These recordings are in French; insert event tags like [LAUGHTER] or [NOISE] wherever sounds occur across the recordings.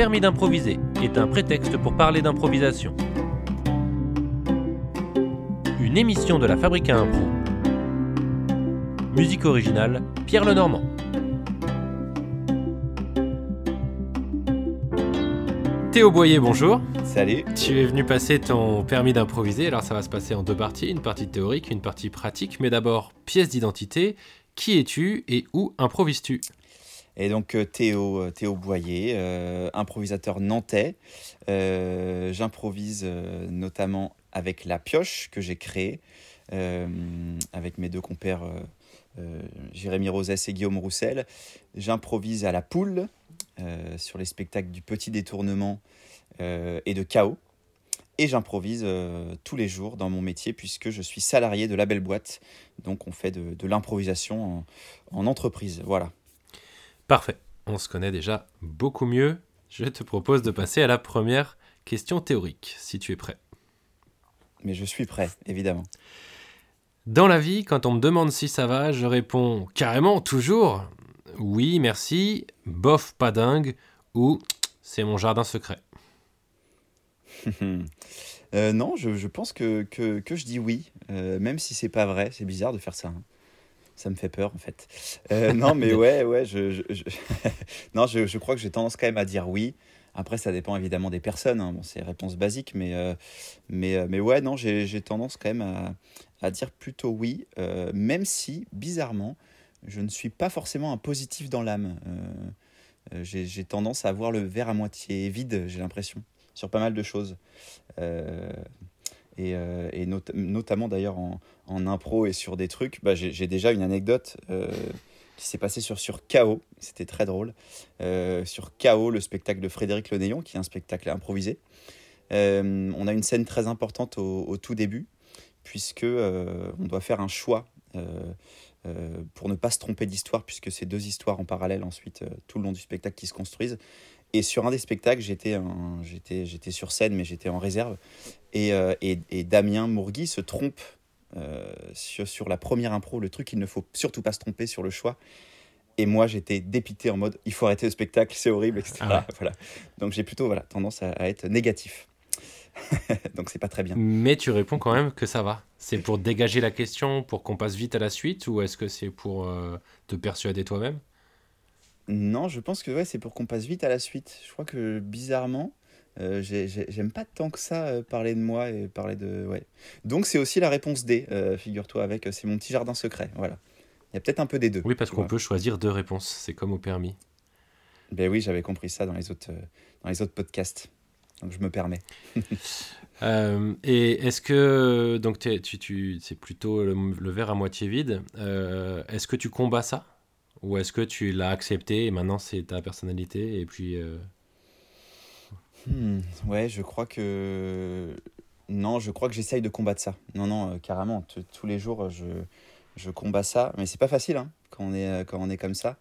permis d'improviser est un prétexte pour parler d'improvisation. Une émission de la Fabrique à Impro. Musique originale, Pierre Lenormand. Théo Boyer, bonjour. Salut. Tu es venu passer ton permis d'improviser, alors ça va se passer en deux parties, une partie théorique, une partie pratique, mais d'abord pièce d'identité. Qui es-tu et où improvises-tu? Et donc euh, Théo, euh, Théo Boyer, euh, improvisateur nantais. J'improvise notamment avec la pioche que j'ai créée avec mes deux compères Jérémy Rosès et Guillaume Roussel. J'improvise à la poule sur les spectacles du Petit Détournement et de Chaos. Et j'improvise tous les jours dans mon métier puisque je suis salarié de la belle boîte. Donc on fait de, l'improvisation en entreprise. Voilà. Parfait, on se connaît déjà beaucoup mieux. Je te propose de passer à la première question théorique, si tu es prêt. Mais je suis prêt, évidemment. Dans la vie, quand on me demande si ça va, je réponds carrément, toujours, oui, merci, bof, pas dingue, ou c'est mon jardin secret. [LAUGHS] Euh, non, je, je pense que, que, que je dis oui, euh, même si c'est pas vrai. C'est bizarre de faire ça. hein. Ça me fait peur en fait. Euh, non, mais ouais, ouais, je, [LAUGHS] non, je, crois que j'ai tendance quand même à dire oui. Après, ça dépend évidemment des personnes. hein. Bon, c'est réponse basique, mais, euh, mais, euh, mais ouais, non, j'ai tendance quand même à, dire plutôt oui, même si, bizarrement, je ne suis pas forcément un positif dans l'âme. J'ai j'ai tendance à voir le verre à moitié vide, j'ai l'impression, sur pas mal de choses. Et, euh, notamment d'ailleurs en, impro et sur des trucs, bah, j'ai déjà une anecdote euh, qui s'est passée sur, sur KO, c'était très drôle. Euh, sur KO, le spectacle de Frédéric Lenéon, qui est un spectacle improvisé. On a une scène très importante au, tout début, puisque on doit faire un choix pour ne pas se tromper d'histoire, puisque c'est deux histoires en parallèle ensuite tout le long du spectacle qui se construisent. Et sur un des spectacles, j'étais un- j'étais j'étais sur scène, mais j'étais en réserve. Et, euh, et, et Damien Mourgui se trompe euh, sur, sur la première impro, le truc, il ne faut surtout pas se tromper sur le choix. Et moi, j'étais dépité en mode, il faut arrêter le spectacle, c'est horrible, etc. Ah ouais. [LAUGHS] voilà. Donc j'ai plutôt voilà, tendance à, à être négatif. [LAUGHS] Donc c'est pas très bien. Mais tu réponds quand même que ça va. C'est pour dégager la question, pour qu'on passe vite à la suite, ou est-ce que c'est pour euh, te persuader toi-même? Non, je pense que ouais, c'est pour qu'on passe vite à la suite. Je crois que bizarrement, euh, j'ai- j'ai- j'aime pas tant que ça euh, parler de moi et parler de. Ouais. Donc c'est aussi la réponse D, euh, figure-toi, avec c'est mon petit jardin secret. Voilà. Il y a peut-être un peu des deux. Oui, parce qu'on peut choisir deux réponses, c'est comme au permis. Ben oui, j'avais compris ça dans les autres, dans les autres podcasts. Donc je me permets. [LAUGHS] Euh, et est-ce que, donc tu, tu, c'est plutôt le, le verre à moitié vide, euh, est-ce que tu combats ça? Ou est-ce que tu l'as accepté et maintenant c'est ta personnalité et puis... euh, Hmm, ouais, je crois que. Non, je crois que j'essaye de combattre ça. Non, non, euh, carrément. Tous les jours, euh, je, je combats ça. Mais c'est pas facile hein, quand, on est, quand on est comme ça.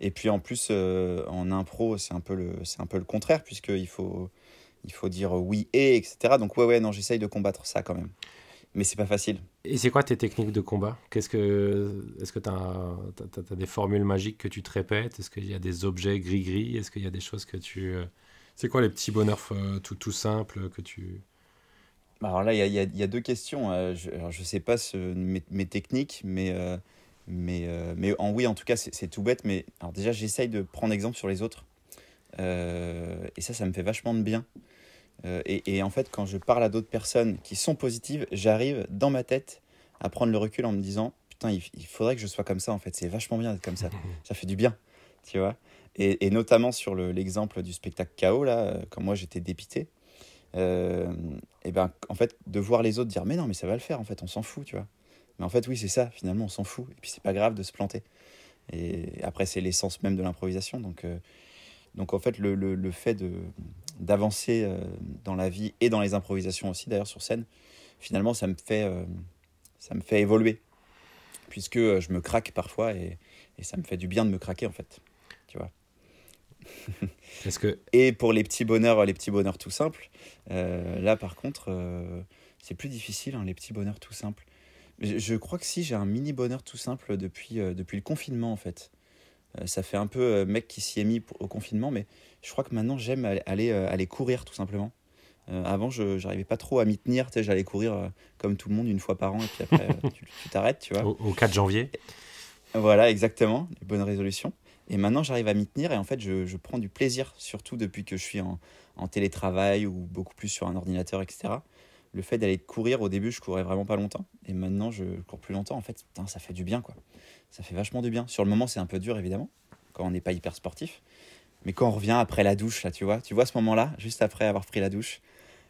Et puis en plus, en impro, c'est un, peu le- un peu le contraire, puisqu'il faut, il faut dire oui et, etc. Donc, ouais, ouais, non, j'essaye de combattre ça quand même. Mais c'est pas facile. Et c'est quoi tes techniques de combat? Qu'est-ce que, Est-ce que tu as, des formules magiques que tu te répètes? Est-ce qu'il y a des objets gris-gris? Est-ce qu'il y a des choses que tu... euh, C'est quoi les petits bonheurs euh, tout, tout simples que tu... Alors là, il y y y a deux questions. Euh, je, alors, je sais pas mes, mes techniques, mais, mais, mais en oui, en tout cas, c'est tout bête. Mais alors déjà, j'essaye de prendre exemple sur les autres. Et ça, ça me fait vachement de bien. Euh, et, et en fait, quand je parle à d'autres personnes qui sont positives, j'arrive dans ma tête à prendre le recul en me disant Putain, il, il faudrait que je sois comme ça, en fait. C'est vachement bien d'être comme ça. [LAUGHS] Ça fait du bien, tu vois. Et, et notamment sur le- l'exemple du spectacle KO, là, euh, quand moi j'étais dépité. Euh, et ben en fait de voir les autres dire mais non mais ça va le faire en fait on s'en fout tu vois mais en fait oui c'est ça finalement on s'en fout et puis c'est pas grave de se planter et après c'est l'essence même de l'improvisation donc euh, donc en fait le, le, le fait de d'avancer euh, dans la vie et dans les improvisations aussi d'ailleurs sur scène finalement ça me fait euh, ça me fait évoluer puisque euh, je me craque parfois et, et ça me fait du bien de me craquer en fait tu vois [LAUGHS] que... et pour les petits bonheurs, les petits bonheurs tout simples, euh, là par contre, euh, c'est plus difficile, hein, les petits bonheurs tout simples. Je, je crois que si j'ai un mini bonheur tout simple depuis, euh, depuis le confinement en fait. Euh, ça fait un peu euh, mec qui s'y est mis au confinement, mais je crois que maintenant j'aime aller, aller, courir tout simplement. avant, je n'arrivais pas trop à m'y tenir. J'allais courir comme tout le monde une fois par an et puis après, tu t'arrêtes, tu vois. Au, 4 janvier Voilà, exactement, les bonnes résolutions. Et maintenant, j'arrive à m'y tenir et en fait, je, je, prends du plaisir, surtout depuis que je suis en, en, télétravail ou beaucoup plus sur un ordinateur, etc. Le fait d'aller courir, au début, je courais vraiment pas longtemps. Et maintenant, je cours plus longtemps. En fait, putain, ça fait du bien, quoi. Ça fait vachement du bien. Sur le moment, c'est un peu dur, évidemment, quand on n'est pas hyper sportif. Mais quand on revient après la douche, là, tu vois, tu vois ce moment-là, juste après avoir pris la douche,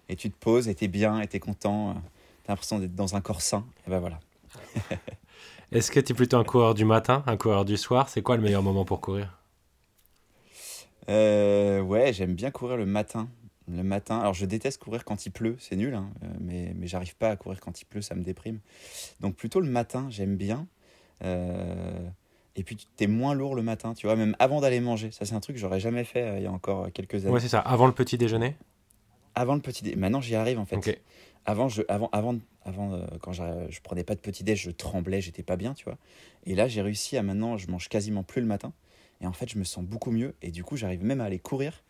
et tu te poses, et t'es bien, et t'es content, euh, t'as l'impression d'être dans un corps sain, et ben voilà. [LAUGHS] Est-ce que tu es plutôt un coureur du matin, un coureur du soir? C'est quoi le meilleur moment pour courir? Euh, Ouais, j'aime bien courir le matin. Le matin, alors je déteste courir quand il pleut, c'est nul, hein, euh, mais, mais j'arrive pas à courir quand il pleut, ça me déprime. Donc plutôt le matin, j'aime bien. Euh, et puis tu es moins lourd le matin, tu vois, même avant d'aller manger. Ça, c'est un truc que j'aurais jamais fait euh, il y a encore quelques années. Ouais, c'est ça, avant le petit déjeuner? Avant le petit déjeuner. Maintenant, j'y arrive en fait. Avant, je, avant, avant, avant quand je prenais pas de petit déj, je tremblais, j'étais pas bien, tu vois. Et là, j'ai réussi à maintenant, je mange quasiment plus le matin. Et en fait, je me sens beaucoup mieux. Et du coup, j'arrive même à aller courir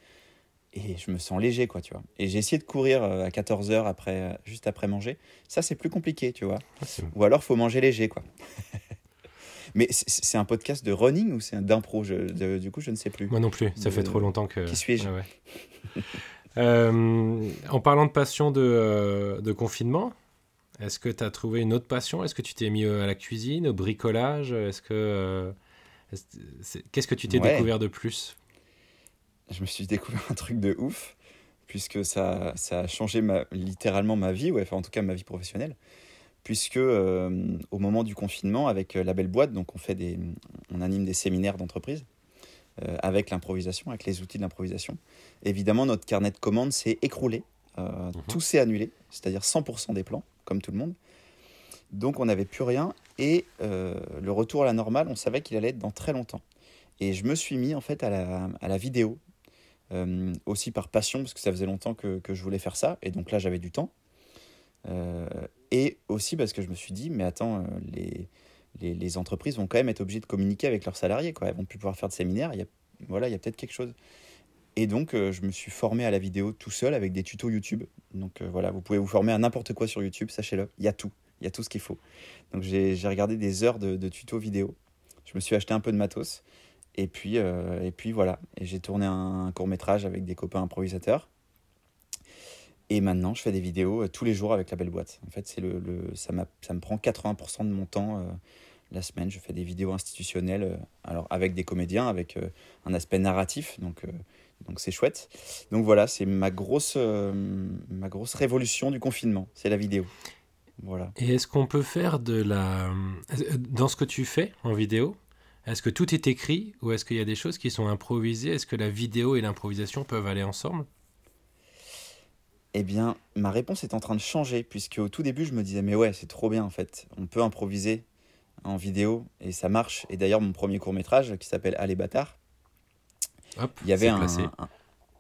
et je me sens léger, quoi, tu vois. Et j'ai essayé de courir euh, à 14h après, euh, juste après manger. Ça, c'est plus compliqué, tu vois. Ah, ou alors, faut manger léger, quoi. [LAUGHS] Mais c'est un podcast de running ou c'est d'impro? Du coup, je ne sais plus. Moi non plus, ça fait trop longtemps que. Qui suis-je? [LAUGHS] Euh, En parlant de passion de, de confinement, est-ce que tu as trouvé une autre passion? Est-ce que tu t'es mis à la cuisine, au bricolage? Est-ce que. Qu'est-ce que tu t'es découvert de plus? Je me suis découvert un truc de ouf, puisque ça, ça a changé ma, littéralement ma vie, ouais, enfin en tout cas ma vie professionnelle. Puisque euh, au moment du confinement, avec euh, la belle boîte, donc on, fait des, on anime des séminaires d'entreprise euh, avec l'improvisation, avec les outils de l'improvisation. Évidemment, notre carnet de commandes s'est écroulé, mhm. tout s'est annulé, c'est-à-dire 100% des plans, comme tout le monde. Donc on n'avait plus rien et le retour à la normale, on savait qu'il allait être dans très longtemps. Et je me suis mis en fait à la, à la vidéo, aussi par passion, parce que ça faisait longtemps que, que je voulais faire ça, et donc là j'avais du temps. Euh, et aussi parce que je me suis dit, mais attends, euh, les, les, entreprises vont quand même être obligées de communiquer avec leurs salariés, quoi. elles vont plus pouvoir faire de séminaires, il y a, voilà, il y a peut-être quelque chose. Et donc je me suis formé à la vidéo tout seul avec des tutos YouTube. Donc voilà, vous pouvez vous former à n'importe quoi sur YouTube, sachez-le, il y a tout, il y a tout ce qu'il faut. Donc j'ai regardé des heures de, de tutos vidéo. Je me suis acheté un peu de matos. Et puis, euh, et puis voilà, et j'ai tourné un, court métrage avec des copains improvisateurs. Et maintenant, je fais des vidéos euh, tous les jours avec la belle boîte. En fait, c'est le, le, ça, ça me prend 80% de mon temps euh, la semaine. Je fais des vidéos institutionnelles, alors avec des comédiens, avec un aspect narratif, donc donc c'est chouette. Donc voilà, c'est ma grosse, ma grosse révolution du confinement, c'est la vidéo. Voilà. Et est-ce qu'on peut faire de la... Dans ce que tu fais en vidéo, est-ce que tout est écrit ou est-ce qu'il y a des choses qui sont improvisées? Est-ce que la vidéo et l'improvisation peuvent aller ensemble? Eh bien, ma réponse est en train de changer puisque au tout début, je me disais mais ouais, c'est trop bien en fait. On peut improviser en vidéo et ça marche. Et d'ailleurs, mon premier court métrage qui s'appelle Allez bâtard, il y avait un, placé.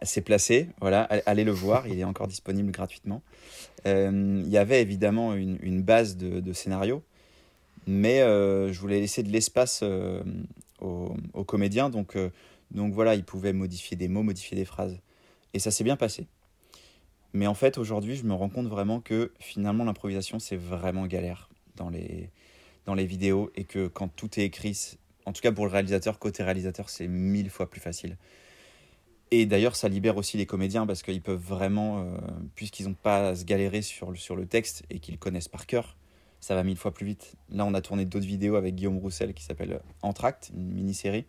c'est placé, voilà, allez le voir, il est encore disponible gratuitement. Euh, il y avait évidemment une, base de, de scénario mais euh, je voulais laisser de l'espace euh, aux, comédiens, donc, donc voilà, ils pouvaient modifier des mots, modifier des phrases. Et ça s'est bien passé. Mais en fait, aujourd'hui, je me rends compte vraiment que finalement, l'improvisation, c'est vraiment galère dans les, dans les vidéos et que quand tout est écrit, en tout cas pour le réalisateur, côté réalisateur, c'est mille fois plus facile. Et d'ailleurs, ça libère aussi les comédiens parce qu'ils peuvent vraiment, puisqu'ils n'ont pas à se galérer sur le, sur le texte et qu'ils connaissent par cœur, ça va mille fois plus vite. Là, on a tourné d'autres vidéos avec Guillaume Roussel qui s'appelle Entracte, une mini-série.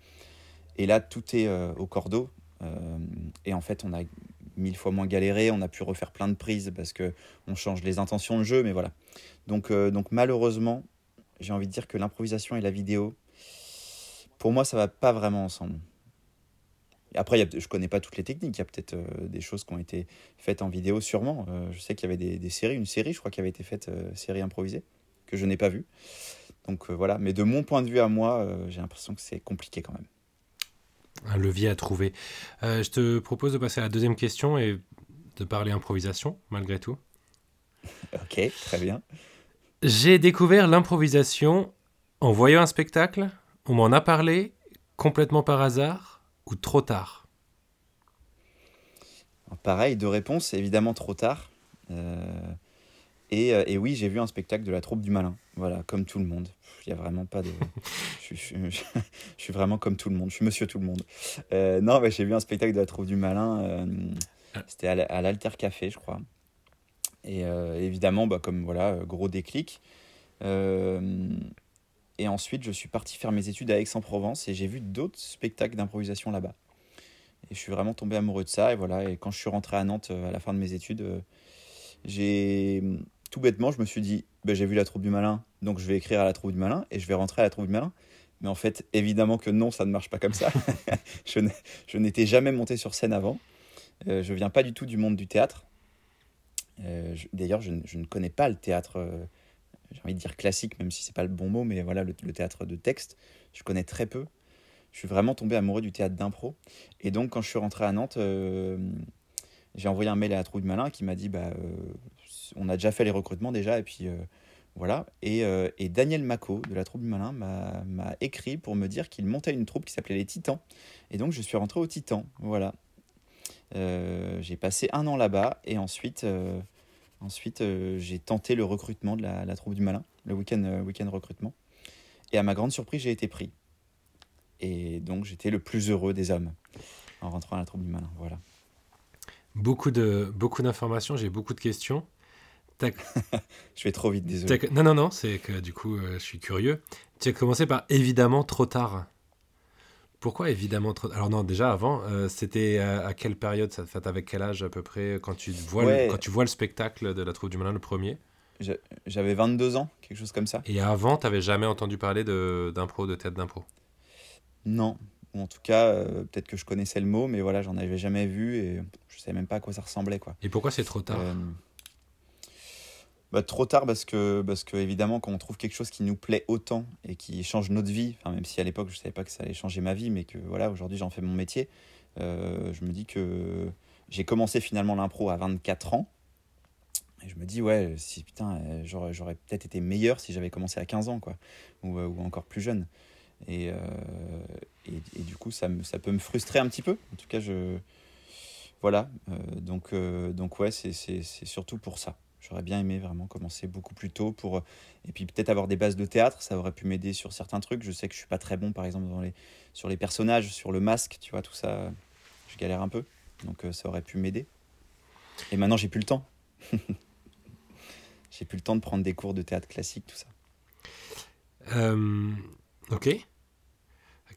Et là, tout est euh, au cordeau. Euh, et en fait, on a mille fois moins galéré. On a pu refaire plein de prises parce que on change les intentions de jeu, mais voilà. Donc, euh, donc malheureusement, j'ai envie de dire que l'improvisation et la vidéo, pour moi, ça va pas vraiment ensemble. Après, a, je connais pas toutes les techniques. Il y a peut-être des choses qui ont été faites en vidéo, sûrement. je sais qu'il y avait des, des, séries, une série, je crois, qui avait été faite, série improvisée que je n'ai pas vu. Donc euh, voilà, mais de mon point de vue à moi, euh, j'ai l'impression que c'est compliqué quand même. Un levier à trouver. Euh, je te propose de passer à la deuxième question et de parler improvisation, malgré tout. [LAUGHS] ok, très bien. J'ai découvert l'improvisation en voyant un spectacle, on m'en a parlé. complètement par hasard ou trop tard? Pareil, deux réponses, évidemment trop tard. Euh, et, euh, et, oui, j'ai vu un spectacle de la troupe du malin. Voilà, comme tout le monde. Il n'y a vraiment pas de. je, suis, [LAUGHS] je, suis vraiment comme tout le monde. Je suis monsieur tout le monde. Euh, non, mais j'ai vu un spectacle de la troupe du malin. Ah. C'était à l'Alter Café, je crois. Et évidemment, bah, comme voilà, gros déclic. et ensuite, je suis parti faire mes études à Aix-en-Provence et j'ai vu d'autres spectacles d'improvisation là-bas. Et je suis vraiment tombé amoureux de ça. Et voilà, et quand je suis rentré à Nantes à la fin de mes études, j'ai tout bêtement, je me suis dit, bah, j'ai vu la troupe du malin, donc je vais écrire à la troupe du malin et je vais rentrer à la troupe du malin. Mais en fait, évidemment que non, ça ne marche pas comme ça. [LAUGHS] je n'étais jamais monté sur scène avant. Euh, je viens pas du tout du monde du théâtre. Euh, d'ailleurs, je, ne connais pas le théâtre, euh, j'ai envie de dire classique, même si c'est pas le bon mot, mais voilà, le, théâtre de texte, je connais très peu. Je suis vraiment tombé amoureux du théâtre d'impro. Et donc, quand je suis rentré à Nantes, euh, j'ai envoyé un mail à la troupe du malin qui m'a dit bah, on a déjà fait les recrutements déjà, et puis voilà. Et, euh, et, Daniel Mako de la troupe du Malin m'a écrit pour me dire qu'il montait une troupe qui s'appelait les Titans. Et donc je suis rentré aux Titans, voilà. Euh, j'ai passé un an là-bas et ensuite, ensuite j'ai tenté le recrutement de la, la troupe du Malin, le week-end week recrutement. Et à ma grande surprise, j'ai été pris. Et donc j'étais le plus heureux des hommes en rentrant à la troupe du Malin, voilà. Beaucoup de beaucoup d'informations, j'ai beaucoup de questions [LAUGHS] je vais trop vite, désolé. Non, non, non, c'est que du coup, euh, je suis curieux. Tu as commencé par évidemment trop tard. Pourquoi évidemment trop Alors non, déjà avant, euh, c'était à, quelle période? Ça fait avec quel âge à peu près quand tu vois le, quand tu vois le spectacle de la troupe du malin le premier? J'avais 22 ans, quelque chose comme ça. Et avant, tu n'avais jamais entendu parler d'impro, de, théâtre d'impro? Non, ou en tout cas, euh, peut-être que je connaissais le mot, mais voilà, j'en avais jamais vu et je savais même pas à quoi ça ressemblait quoi. Et pourquoi c'est trop tard? Bah, trop tard parce que, parce que évidemment quand on trouve quelque chose qui nous plaît autant et qui change notre vie, enfin, même si à l'époque je savais pas que ça allait changer ma vie, mais que voilà aujourd'hui j'en fais mon métier, euh, je me dis que j'ai commencé finalement l'impro à 24 ans. Et je me dis, ouais, si putain, euh, j'aurais, peut-être été meilleur si j'avais commencé à 15 ans, quoi, ou, euh, ou encore plus jeune. Et, et, du coup, ça, ça peut me frustrer un petit peu. En tout cas, je. Voilà. donc, donc, ouais, c'est, c'est, c'est surtout pour ça. J'aurais bien aimé vraiment commencer beaucoup plus tôt pour et puis peut-être avoir des bases de théâtre, ça aurait pu m'aider sur certains trucs. Je sais que je suis pas très bon par exemple sur les personnages, sur le masque, tu vois, tout ça, je galère un peu. Donc euh, ça aurait pu m'aider. Et maintenant, j'ai plus le temps. [LAUGHS] j'ai plus le temps de prendre des cours de théâtre classique, tout ça. Euh, ok.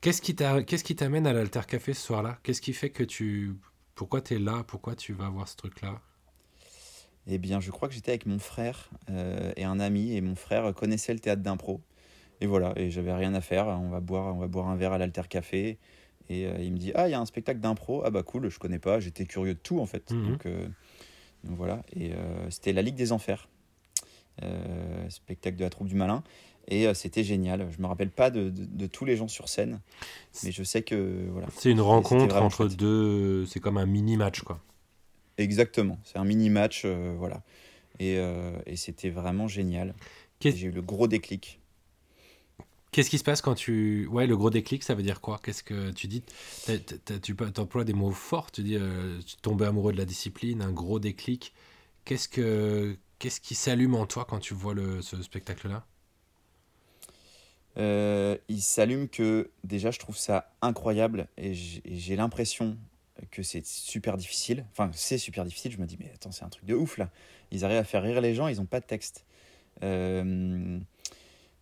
Qu'est-ce qui t'amène à l'Alter Café ce soir-là? Qu'est-ce qui fait que tu. Pourquoi tu es là? Pourquoi tu vas voir ce truc-là? Eh bien, je crois que j'étais avec mon frère euh, et un ami, et mon frère connaissait le théâtre d'impro. Et voilà, et j'avais rien à faire. On va boire, on va boire un verre à l'Alter Café. Et euh, il me dit Ah, il y a un spectacle d'impro. Ah, bah cool, je connais pas. J'étais curieux de tout, en fait. Mhm. Donc, euh, donc, voilà. Et c'était La Ligue des Enfers, spectacle de la troupe du malin. Et c'était génial. Je me rappelle pas de, de, tous les gens sur scène, mais je sais que voilà. C'est une rencontre entre deux. C'est comme un mini match, quoi. Exactement, c'est un mini-match, euh, voilà. Et, euh, et c'était vraiment génial. J'ai eu le gros déclic. Qu'est-ce qui se passe quand tu... Ouais, le gros déclic, ça veut dire quoi? Qu'est-ce que tu dis? Tu emploies des mots forts, tu dis euh, tu tombes amoureux de la discipline, un gros déclic. Qu'est-ce que qu'est-ce qui s'allume en toi quand tu vois le, ce spectacle-là? Il s'allume que déjà je trouve ça incroyable et j'ai l'impression que c'est super difficile. Enfin, c'est super difficile. Je me dis, mais attends, c'est un truc de ouf là. Ils arrivent à faire rire les gens, ils n'ont pas de texte. Euh,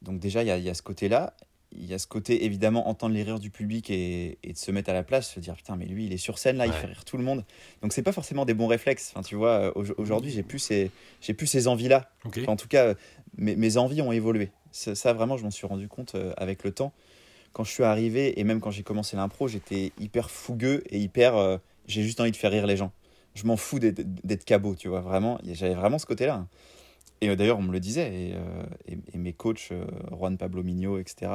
donc, déjà, il y a, y a, ce côté-là. Il y a ce côté, évidemment, entendre les rires du public et, et, de se mettre à la place, se dire, putain, mais lui, il est sur scène là, il fait rire tout le monde. Donc, c'est pas forcément des bons réflexes. Enfin, tu vois, aujourd'hui, j'ai plus ces, j'ai plus ces envies-là. en tout cas, mes, mes, envies ont évolué. Ça, vraiment, je m'en suis rendu compte euh, avec le temps quand je suis arrivé et même quand j'ai commencé l'impro, j'étais hyper fougueux et hyper. Euh, j'ai juste envie de faire rire les gens. Je m'en fous d'être cabot, tu vois, vraiment. J'avais vraiment ce côté-là. Et euh, d'ailleurs, on me le disait. Et, euh, mes coachs, Juan Pablo Mignot, etc.,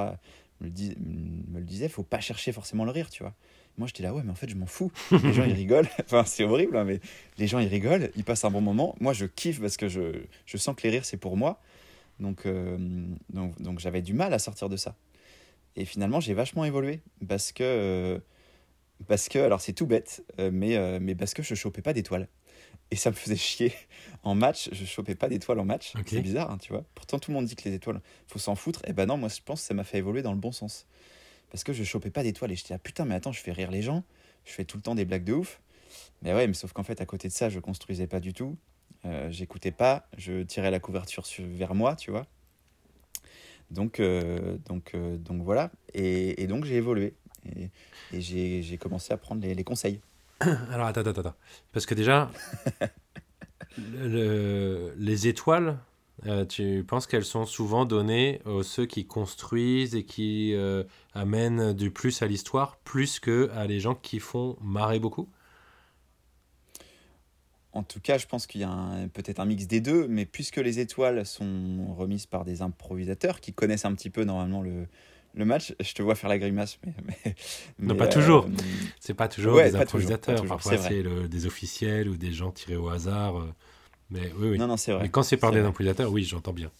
me le, dis, me le disaient faut pas chercher forcément le rire, tu vois. Moi, j'étais là, ouais, mais en fait, je m'en fous. Les gens, ils rigolent. [LAUGHS] enfin, c'est horrible, hein, mais les gens, ils rigolent, ils passent un bon moment. Moi, je kiffe parce que je, je sens que les rires, c'est pour moi. Donc, donc j'avais du mal à sortir de ça. Et finalement, j'ai vachement évolué parce que, euh, parce que alors c'est tout bête, euh, mais, euh, mais parce que je chopais pas d'étoiles. Et ça me faisait chier. [LAUGHS] En match, je chopais pas d'étoiles en match. C'est bizarre, hein, tu vois. Pourtant, tout le monde dit que les étoiles, faut s'en foutre. Et ben non, moi, je pense que ça m'a fait évoluer dans le bon sens. Parce que je chopais pas d'étoiles. Et j'étais là, putain, mais attends, je fais rire les gens. Je fais tout le temps des blagues de ouf. Mais ouais, mais sauf qu'en fait, à côté de ça, je construisais pas du tout. Euh, J'écoutais pas. Je tirais la couverture sur- vers moi, tu vois. Donc, euh, donc, euh, donc voilà. Et, et donc, j'ai évolué. Et, et j'ai j'ai commencé à prendre les, les conseils. [COUGHS] Alors attends, attends, attends. Parce que déjà, [LAUGHS] le- le- les étoiles, euh, tu penses qu'elles sont souvent données aux ceux qui construisent et qui euh, amènent du plus à l'histoire, plus que à les gens qui font marrer beaucoup? En tout cas, je pense qu'il y a peut-être un mix des deux, mais puisque les étoiles sont remises par des improvisateurs qui connaissent un petit peu normalement le, le match, je te vois faire la grimace. Mais, mais- Non, mais, pas toujours. euh, C'est pas toujours Ouais, des pas toujours, pas improvisateurs, toujours, parfois c'est c'est le- des officiels ou des gens tirés au hasard. euh, Mais oui, oui. Non, non, c'est vrai. Mais quand c'est par C'est des vrai. improvisateurs, oui, j'entends bien.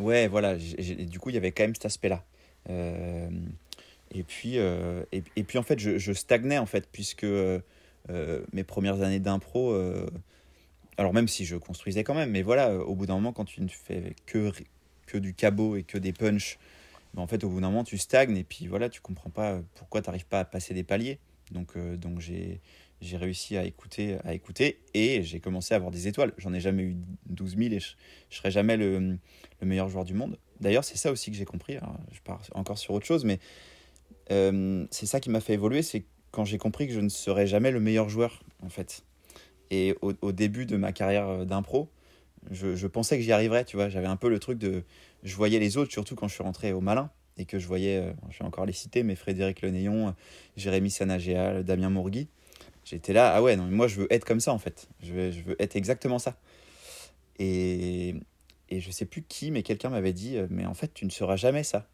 Ouais, voilà. du coup, il y avait quand même cet aspect-là. Euh, et puis, euh, et, et puis en fait, je, je stagnais en fait, puisque mes premières années d'impro, euh, alors même si je construisais quand même, mais voilà, euh, au bout d'un moment, quand tu ne fais que que du cabot et que des punchs, ben, en fait, au bout d'un moment, tu stagnes et puis voilà, tu comprends pas pourquoi tu n'arrives pas à passer des paliers. Donc, euh, donc j'ai j'ai réussi à écouter, à écouter et j'ai commencé à avoir des étoiles. J'en ai jamais eu 12 000 et je, je serai jamais le, le meilleur joueur du monde. D'ailleurs, c'est ça aussi que j'ai compris. Alors, je pars encore sur autre chose, mais euh, c'est ça qui m'a fait évoluer. C'est quand j'ai compris que je ne serais jamais le meilleur joueur, en fait. Et au, début de ma carrière euh, d'impro, je, je pensais que j'y arriverais, tu vois. J'avais un peu le truc de. Je voyais les autres, surtout quand je suis rentré au Malin, et que je voyais, euh, je vais encore les citer, mais Frédéric Lenéon, Jérémy Sanagéal, Damien Mourgui. J'étais là, ah ouais, non, mais moi je veux être comme ça en fait. Je veux, je veux être exactement ça. Et, et je sais plus qui, mais quelqu'un m'avait dit, euh, mais en fait tu ne seras jamais ça.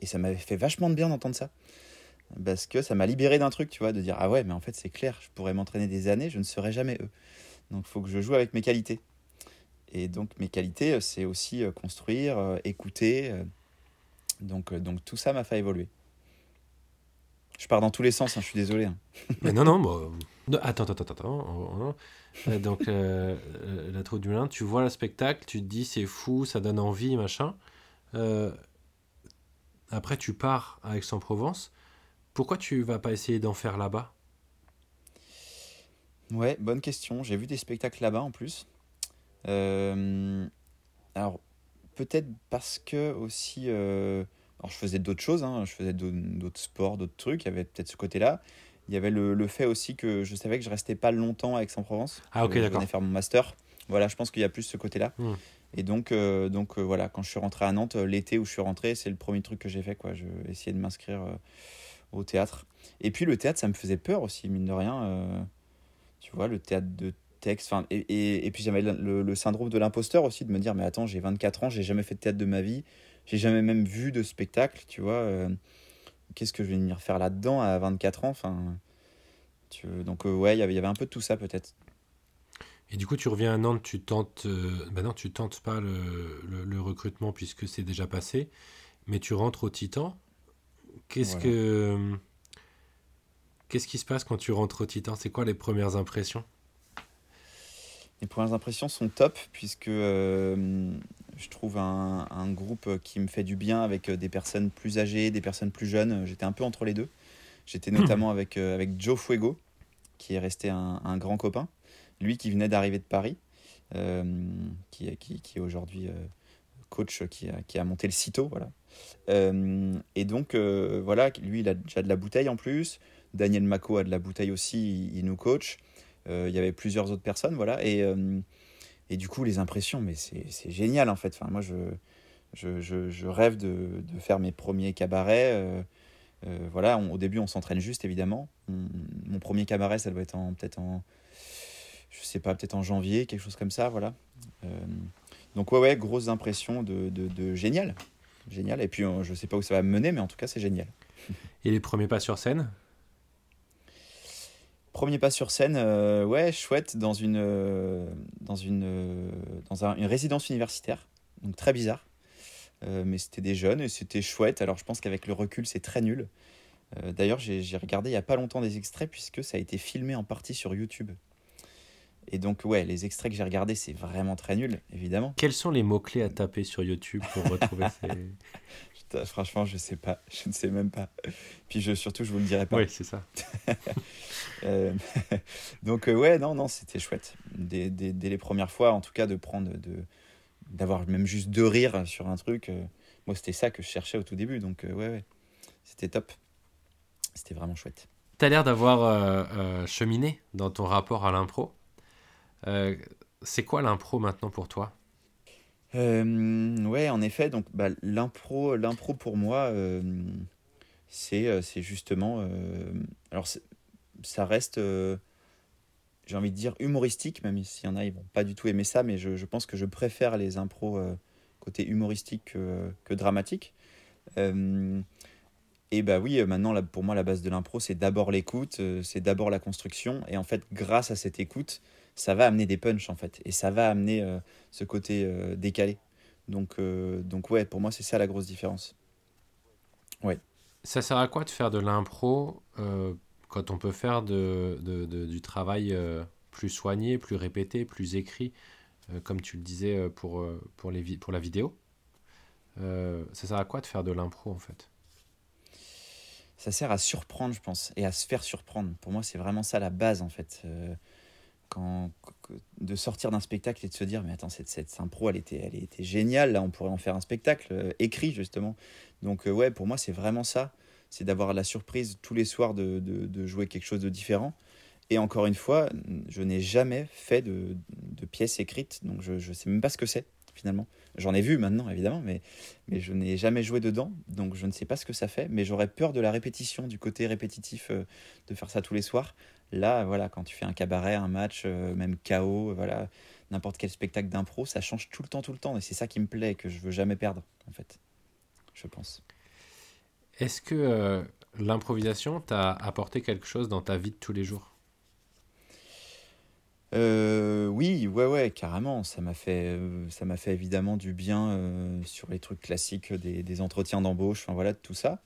Et ça m'avait fait vachement de bien d'entendre ça. Parce que ça m'a libéré d'un truc, tu vois, de dire, ah ouais, mais en fait c'est clair, je pourrais m'entraîner des années, je ne serai jamais eux. Donc il faut que je joue avec mes qualités. Et donc mes qualités, euh, c'est aussi euh, construire, euh, écouter. donc, donc tout ça m'a fait évoluer. Je pars dans tous les sens, hein, je suis désolé. hein. [LAUGHS] Mais non, non, bon, non, attends, attends, attends, attends. oh, oh. Euh, Donc, la troupe du Malin, tu vois le spectacle, tu te dis c'est fou, ça donne envie, machin. Après, tu pars à Aix-en-Provence. Pourquoi tu vas pas essayer d'en faire là-bas? Ouais, bonne question. J'ai vu des spectacles là-bas en plus. Euh, alors, peut-être parce que aussi. euh, alors, je faisais d'autres choses, hein, je faisais d'au- d'autres sports, d'autres trucs. Il y avait peut-être ce côté-là. Il y avait le, le fait aussi que je savais que je restais pas longtemps à Aix-en-Provence. Ah, ok, Je d'accord. venais faire mon master. Voilà, je pense qu'il y a plus ce côté-là. Hmm. Et donc, euh, donc euh, voilà, quand je suis rentré à Nantes, euh, l'été où je suis rentré, c'est le premier truc que j'ai fait. Quoi. Je essayais de m'inscrire euh, au théâtre. Et puis, le théâtre, ça me faisait peur aussi, mine de rien. euh, tu vois, le théâtre de texte. Et, et, et puis, j'avais le, le- syndrome de l'imposteur aussi, de me dire, mais attends, j'ai 24 ans, j'ai jamais fait de théâtre de ma vie, j'ai jamais même vu de spectacle, tu vois. euh, Qu'est-ce que je vais venir faire là-dedans à 24 ans Enfin, tu, donc, euh, ouais, il y avait- il y avait un peu de tout ça, peut-être. Et du coup, tu reviens à Nantes, tu tentes. bah non, tu tentes pas le- le recrutement puisque c'est déjà passé, mais tu rentres au Titan. Qu'est-ce Voilà. que. Qu'est-ce qui se passe quand tu rentres au Titan? C'est quoi les premières impressions? Les premières impressions sont top puisque euh, je trouve un, un groupe qui me fait du bien avec des personnes plus âgées, des personnes plus jeunes. J'étais un peu entre les deux. J'étais notamment avec, euh, avec Joe Fuego, qui est resté un, un grand copain. Lui qui venait d'arriver de Paris, euh, qui, qui, qui est aujourd'hui euh, coach qui a, qui a monté le CITO. Voilà. Euh, et donc, euh, voilà, lui, il a déjà de la bouteille en plus. Daniel Mako a de la bouteille aussi, il, nous coach. Euh, il y avait plusieurs autres personnes, voilà. Et, et du coup, les impressions, mais c'est génial en fait. Enfin, moi, je, je, je, rêve de, de faire mes premiers cabarets. voilà, au début, on s'entraîne juste, évidemment. On- mon premier cabaret, ça doit être peut-être en, je sais pas, peut-être en janvier, quelque chose comme ça, voilà. Donc ouais, ouais, grosses impressions de, de, de génial, génial. Et puis, je sais pas où ça va me mener, mais en tout cas, c'est génial. [LAUGHS] Et les premiers pas sur scène? Premier pas sur scène, euh, ouais, chouette, dans une, euh, dans une, euh, dans un- une résidence universitaire, donc très bizarre. Mais c'était des jeunes et c'était chouette. Alors je pense qu'avec le recul, c'est très nul. D'ailleurs, j'ai regardé il n'y a pas longtemps des extraits puisque ça a été filmé en partie sur YouTube. Et donc, ouais, les extraits que j'ai regardés, c'est vraiment très nul, évidemment. Quels sont les mots-clés à taper sur YouTube pour retrouver [LAUGHS] ces... Putain, franchement, je sais pas. Je ne sais même pas. Puis je, surtout, je vous le dirai pas. Oui, c'est ça. [LAUGHS] Euh, [LAUGHS] donc, euh, ouais, non, non, c'était chouette. Dès, dès- dès les premières fois, en tout cas, de prendre, de, d'avoir même juste deux rires sur un truc. euh, moi, c'était ça que je cherchais au tout début. Donc, ouais, ouais, c'était top. C'était vraiment chouette. Tu as l'air d'avoir cheminé dans ton rapport à l'impro. Euh, c'est quoi l'impro maintenant pour toi? Euh, ouais, en effet, donc bah, l'impro, l'impro pour moi, euh, c'est, euh, c'est justement, alors ça reste, j'ai envie de dire humoristique, même s'il y en a, ils vont pas du tout aimer ça, mais je, pense que je préfère les impros côté humoristique que, que dramatique. Et bah oui, maintenant, pour moi, la base de l'impro, c'est d'abord l'écoute, c'est d'abord la construction, et en fait, grâce à cette écoute, ça va amener des punchs, en fait, et ça va amener euh, ce côté euh, décalé. Donc, euh, donc ouais, pour moi, c'est ça la grosse différence. Ça sert à quoi de faire de l'impro quand on peut faire de, de- de- du travail plus soigné, plus répété, plus écrit, comme tu le disais pour, pour, les vi- pour la vidéo? Ça sert à quoi de faire de l'impro en fait? Ça sert à surprendre, je pense, et à se faire surprendre. Pour moi, c'est vraiment ça la base, en fait. Euh, de sortir d'un spectacle et de se dire, mais attends, cette, cette impro, elle était, elle était géniale, là, on pourrait en faire un spectacle, euh, écrit, justement. Donc, euh, ouais, pour moi, c'est vraiment ça. C'est d'avoir la surprise tous les soirs de, de, jouer quelque chose de différent. Et encore une fois, je n'ai jamais fait de, de pièce écrite, donc je ne sais même pas ce que c'est, finalement. J'en ai vu maintenant, évidemment, mais, mais je n'ai jamais joué dedans, donc je ne sais pas ce que ça fait, mais j'aurais peur de la répétition, du côté répétitif euh, de faire ça tous les soirs. Là, voilà, quand tu fais un cabaret, un match, euh, même KO, voilà, n'importe quel spectacle d'impro, ça change tout le temps, tout le temps, et c'est ça qui me plaît, que je veux jamais perdre, en fait, je pense. Est-ce que euh, l'improvisation t'a apporté quelque chose dans ta vie de tous les jours? Euh, oui, ouais, ouais, carrément. Ça m'a fait, euh, ça m'a fait évidemment du bien sur les trucs classiques des, des entretiens d'embauche, enfin voilà, tout ça.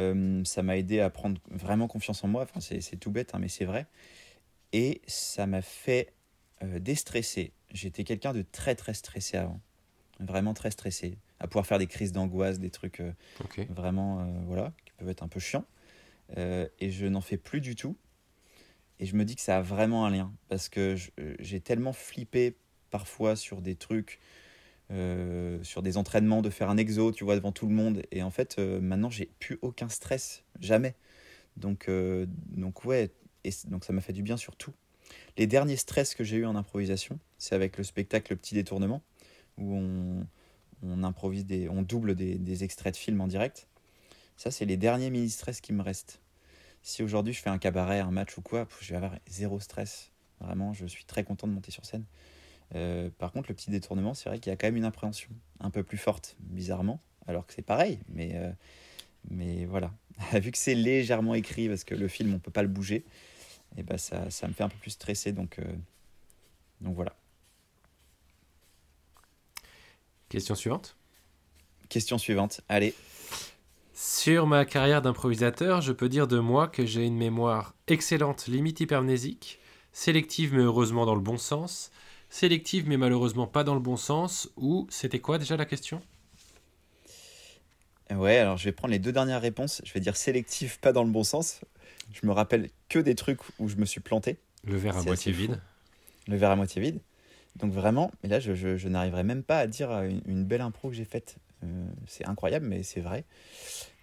Euh, ça m'a aidé à prendre vraiment confiance en moi. Enfin, c'est, tout bête, hein, mais c'est vrai. Et ça m'a fait euh, déstresser. J'étais quelqu'un de très, très stressé avant. Vraiment très stressé. À pouvoir faire des crises d'angoisse, des trucs euh, vraiment, voilà, qui peuvent être un peu chiants. Et je n'en fais plus du tout. Et je me dis que ça a vraiment un lien. Parce que j'ai tellement flippé parfois sur des trucs, euh, sur des entraînements, de faire un exo, tu vois, devant tout le monde. Et en fait, euh, maintenant, j'ai plus aucun stress. Jamais. Donc, euh, donc ouais, donc ça m'a fait du bien sur tout. Les derniers stress que j'ai eu en improvisation, c'est avec le spectacle Le Petit Détournement, où on, on improvise des, on double des, des extraits de films en direct. Ça, c'est les derniers mini-stress qui me restent. Si aujourd'hui je fais un cabaret, un match ou quoi, je vais avoir zéro stress. Vraiment, je suis très content de monter sur scène. Euh, par contre, le petit détournement, c'est vrai qu'il y a quand même une appréhension un peu plus forte, bizarrement, alors que c'est pareil. Mais, euh, mais voilà, [LAUGHS] vu que c'est légèrement écrit, parce que le film, on peut pas le bouger, et ben ça, ça me fait un peu plus stresser. Donc, euh, donc voilà. Question suivante. Question suivante. Allez, Sur ma carrière d'improvisateur, je peux dire de moi que j'ai une mémoire excellente, limite hypermnésique, sélective mais heureusement dans le bon sens, sélective mais malheureusement pas dans le bon sens, ou c'était quoi déjà la question? Ouais, alors je vais prendre les deux dernières réponses. Je vais dire sélectif, pas dans le bon sens. Je me rappelle que des trucs où je me suis planté, Le verre à moitié fou. vide. le verre à moitié vide. Donc vraiment, mais là je, je, je n'arriverai même pas à dire euh, une, une belle impro que j'ai faite. Euh, c'est incroyable, mais c'est vrai.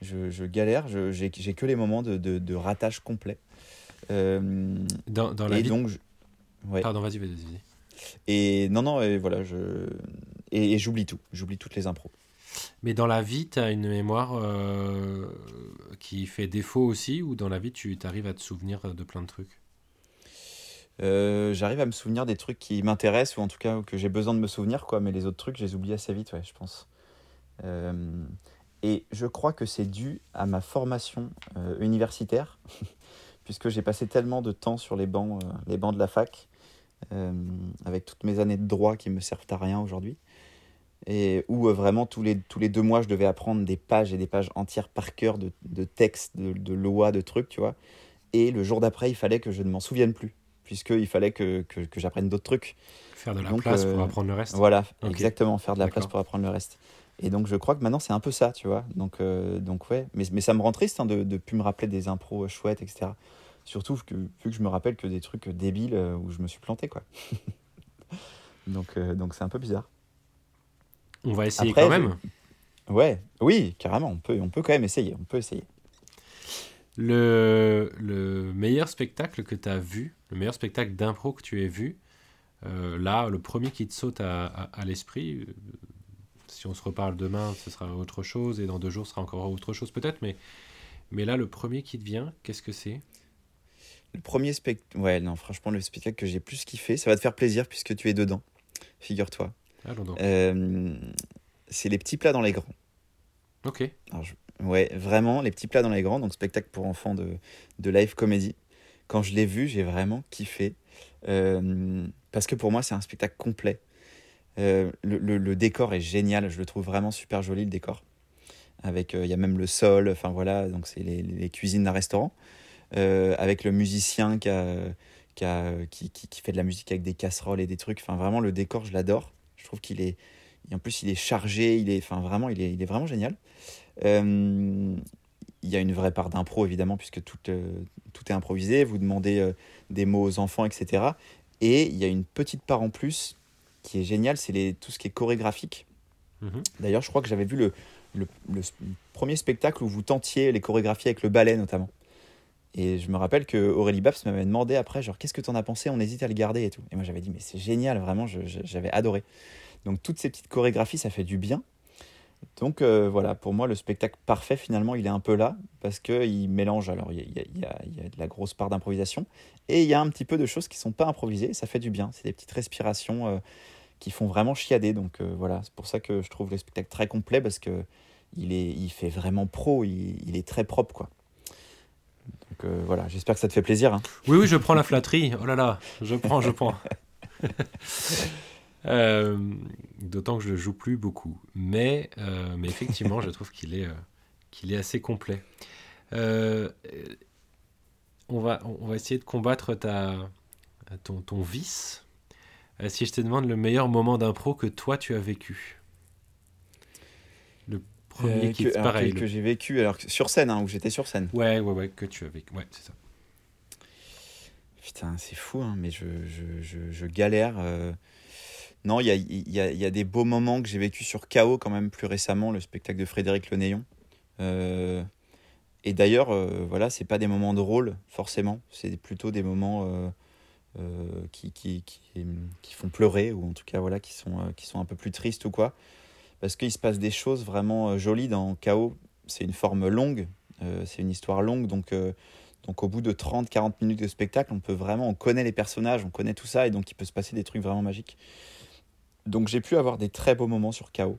Je, je galère, j'ai que les moments de, de, de ratage complet. Euh, Dans, dans la et vie. donc, ouais. Pardon, vas-y, vas-y. Et non, non, et voilà, je. Et, et j'oublie tout, j'oublie toutes les impros. Mais dans la vie, tu as une mémoire euh, qui fait défaut aussi, ou dans la vie, tu arrives à te souvenir de plein de trucs? Euh, J'arrive à me souvenir des trucs qui m'intéressent, ou en tout cas que j'ai besoin de me souvenir, quoi, mais les autres trucs, je les oublie assez vite, ouais, je pense. Euh, et je crois que c'est dû à ma formation universitaire, [LAUGHS] puisque j'ai passé tellement de temps sur les bancs, les bancs de la fac, avec toutes mes années de droit qui me servent à rien aujourd'hui. et où euh, vraiment tous les, tous les deux mois, je devais apprendre des pages et des pages entières par cœur de, de textes, de, de lois, de trucs, tu vois. Et le jour d'après, il fallait que je ne m'en souvienne plus, puisqu'il fallait que, que, que j'apprenne d'autres trucs. Faire de la place pour apprendre le reste. Voilà, exactement, faire de la place pour apprendre le reste. Et donc, je crois que maintenant, c'est un peu ça, tu vois. Donc, donc ouais, mais, mais ça me rend triste hein, de ne plus me rappeler des impros chouettes, etc. Surtout que, vu que je me rappelle que des trucs débiles où je me suis planté, quoi. [LAUGHS] donc, donc c'est un peu bizarre. On va essayer quand même. Ouais, oui, carrément, on peut, on peut quand même essayer, on peut essayer. Le, le meilleur spectacle que tu as vu, le meilleur spectacle d'impro que tu aies vu, euh, là, le premier qui te saute à, à, l'esprit, euh, si on se reparle demain, ce sera autre chose, et dans deux jours, ce sera encore autre chose peut-être, mais, mais là, le premier qui te vient, qu'est-ce que c'est? Le premier spectacle, ouais, non, franchement, le spectacle que j'ai plus kiffé, ça va te faire plaisir puisque tu es dedans, figure-toi. Euh, c'est les petits plats dans les grands. Ok. Ouais, vraiment, les petits plats dans les grands, donc spectacle pour enfants de, de live comédie. Quand je l'ai vu, j'ai vraiment kiffé. Euh, parce que pour moi, c'est un spectacle complet. Euh, le, le, décor est génial, je le trouve vraiment super joli le décor. Avec, il y a même le sol, enfin voilà, donc c'est les, les, cuisines d'un restaurant. Avec le musicien qui, a, qui, a, qui, qui, qui, fait de la musique avec des casseroles et des trucs. Enfin vraiment, le décor, je l'adore. Je trouve qu'il est, en plus, il est chargé, il est, enfin vraiment, il est, il est vraiment génial. Euh, il y a une vraie part d'impro évidemment puisque tout, euh, tout est improvisé. Vous demandez euh, des mots aux enfants, etc. Et il y a une petite part en plus qui est géniale, c'est tout ce qui est chorégraphique. Mhm. D'ailleurs, je crois que j'avais vu le, le, le, premier spectacle où vous tentiez les chorégraphies avec le ballet notamment. Et je me rappelle que Aurélie Babs m'avait demandé après, genre, qu'est-ce que tu en as pensé? On hésite à le garder et tout. Et moi, j'avais dit, mais c'est génial, vraiment, j'avais adoré. Donc, toutes ces petites chorégraphies, ça fait du bien. Donc, euh, voilà, pour moi, le spectacle parfait, finalement, il est un peu là, parce qu'il mélange, alors, il y a, y, y a, de la grosse part d'improvisation, et il y a un petit peu de choses qui sont pas improvisées, et ça fait du bien. C'est des petites respirations euh, qui font vraiment chiader. Donc, euh, voilà, c'est pour ça que je trouve le spectacle très complet, parce que il, est, il fait vraiment pro, il, il est très propre, quoi. Donc euh, voilà, j'espère que ça te fait plaisir. Hein. Oui, oui, je prends la flatterie. Oh là là, je prends, je prends. [LAUGHS] Euh, d'autant que je ne joue plus beaucoup. Mais, euh, mais effectivement, je trouve qu'il est, qu'il est assez complet. on, va, on va essayer de combattre ta, ton, ton vice. si je te demande le meilleur moment d'impro que toi tu as vécu premier qui que, pareil. Que, j'ai vécu, alors sur scène, hein, où j'étais sur scène. Ouais, ouais, ouais, que tu as vécu. Ouais, c'est ça. Putain, c'est fou, hein, mais je, je, je, je galère. Euh. Non, il y a, y, a, y a, des beaux moments que j'ai vécu sur KO quand même plus récemment, le spectacle de Frédéric Le Néon. Euh... Et d'ailleurs, euh, voilà, c'est pas des moments drôles, forcément. C'est plutôt des moments euh, euh, qui, qui, qui, qui, font pleurer, ou en tout cas, voilà, qui sont, qui sont un peu plus tristes ou quoi parce qu'il se passe des choses vraiment euh, jolies dans Chaos. C'est une forme longue, euh, c'est une histoire longue, donc, euh, donc au bout de 30-40 minutes de spectacle, on peut vraiment, on connaît les personnages, on connaît tout ça, et donc il peut se passer des trucs vraiment magiques. Donc j'ai pu avoir des très beaux moments sur Chaos,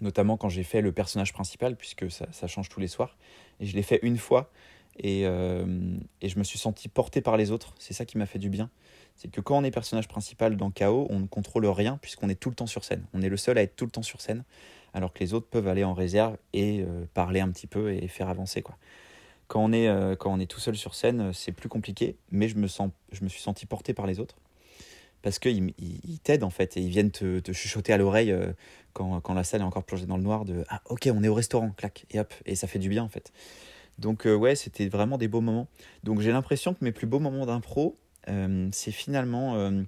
notamment quand j'ai fait le personnage principal, puisque ça, ça, change tous les soirs, et je l'ai fait une fois, et, et je me suis senti porté par les autres, c'est ça qui m'a fait du bien c'est que quand on est personnage principal dans KO, on ne contrôle rien puisqu'on est tout le temps sur scène. On est le seul à être tout le temps sur scène, alors que les autres peuvent aller en réserve et euh, parler un petit peu et faire avancer. Quoi. Quand, on est, euh, quand on est tout seul sur scène, euh, c'est plus compliqué, mais je me, sens, je me suis senti porté par les autres. Parce qu'ils ils, t'aident en fait et ils viennent te, te chuchoter à l'oreille quand, quand, la salle est encore plongée dans le noir de Ah, ok, on est au restaurant, clac, et hop, et ça fait du bien en fait. Donc, ouais, c'était vraiment des beaux moments. Donc, j'ai l'impression que mes plus beaux moments d'impro, euh, c'est finalement euh,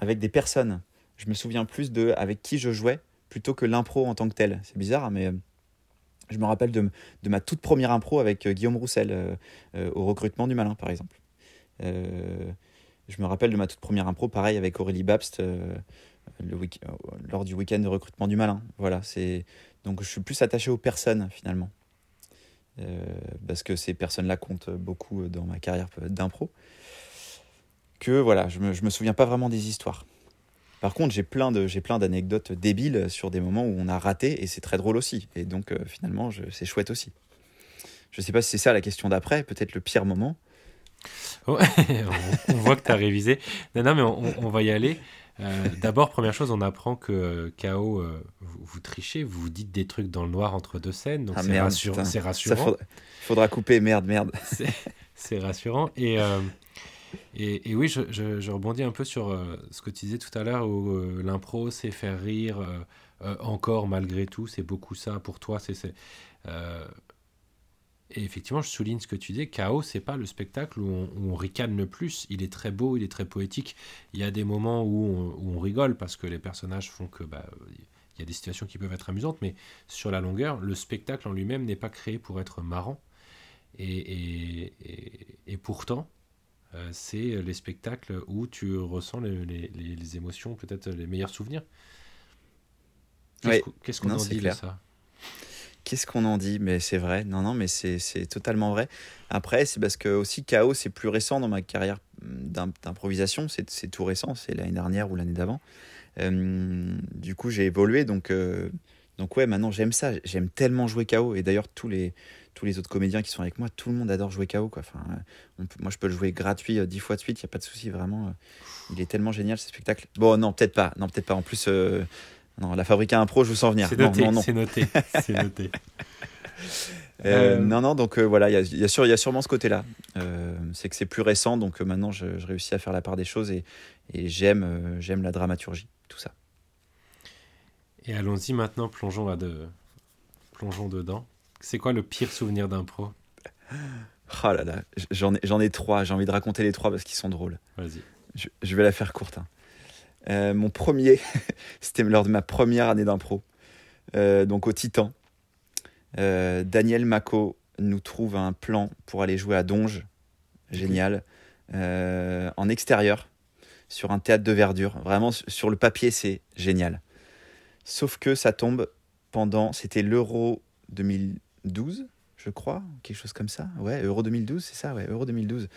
avec des personnes. Je me souviens plus de avec qui je jouais plutôt que l'impro en tant que tel. C'est bizarre, hein, mais euh, je me rappelle de, de, ma toute première impro avec Guillaume Roussel au recrutement du malin, par exemple. je me rappelle de ma toute première impro, pareil, avec Aurélie Babst lors du week-end de recrutement du malin. Voilà, c'est donc je suis plus attaché aux personnes finalement. parce que ces personnes-là comptent beaucoup dans ma carrière d'impro que voilà, je me, me souviens pas vraiment des histoires. Par contre, j'ai plein de j'ai plein d'anecdotes débiles sur des moments où on a raté et c'est très drôle aussi. Et donc euh, finalement, c'est chouette aussi. Je sais pas si c'est ça la question d'après, peut-être le pire moment. Ouais, [LAUGHS] on, voit que tu as révisé. Non, non, mais on, va y aller. Euh, d'abord, première chose, on apprend que KO, vous, trichez, vous vous dites des trucs dans le noir entre deux scènes, donc ah, c'est rassurant. rassurant. faudra, couper, merde, merde. c'est rassurant. Et, et, oui, je, rebondis un peu sur ce que tu disais tout à l'heure, où l'impro, c'est faire rire encore malgré tout, c'est beaucoup ça pour toi. C'est et effectivement, je souligne ce que tu dis, Chaos, c'est pas le spectacle où on, ricane le plus. Il est très beau, il est très poétique. Il y a des moments où on, rigole parce que les personnages font que bah, il y a des situations qui peuvent être amusantes, mais sur la longueur, le spectacle en lui-même n'est pas créé pour être marrant. Et, et, pourtant, euh, c'est les spectacles où tu ressens les, les, émotions, peut-être les meilleurs souvenirs. Qu'est-ce qu'on en dit de ça? Qu'est-ce qu'on en dit? Mais c'est vrai. Non, non, mais c'est totalement vrai. Après, c'est parce que aussi Chaos, c'est plus récent dans ma carrière d'improvisation. C'est tout récent. C'est l'année dernière ou l'année d'avant. Euh, du coup, j'ai évolué. Donc, euh, donc ouais, maintenant j'aime ça. J'aime tellement jouer KO. Et d'ailleurs, tous les, tous les autres comédiens qui sont avec moi, tout le monde adore jouer KO. Quoi. Enfin, moi, je peux le jouer gratuit euh, dix fois de suite. Il n'y a pas de souci. Vraiment, il est tellement génial ce spectacle. Bon, non, peut-être pas. Non, peut-être pas. En plus. Non, la fabrique à un pro, je vous sens venir. C'est noté, c'est noté, c'est [LAUGHS] noté. Euh, euh, non, non, donc euh, voilà, il y, y, a sûrement ce côté-là. c'est que c'est plus récent, donc maintenant je, réussis à faire la part des choses et, et j'aime, j'aime la dramaturgie, tout ça. Et allons-y maintenant, plongeons, de... plongeons dedans. C'est quoi le pire souvenir d'un pro [LAUGHS] Oh là là, j'en ai, j'en ai trois, j'ai envie de raconter les trois parce qu'ils sont drôles. Vas-y. Je, je, vais la faire courte. Hein. Euh, mon premier, [LAUGHS] c'était lors de ma première année d'impro, euh, donc au Titan. Euh, Daniel Mako nous trouve un plan pour aller jouer à Donge, génial, en extérieur, sur un théâtre de verdure. Vraiment, sur le papier, c'est génial. Sauf que ça tombe pendant, c'était l'Euro 2012, je crois, quelque chose comme ça. Ouais, Euro 2012, c'est ça, ouais, Euro 2012.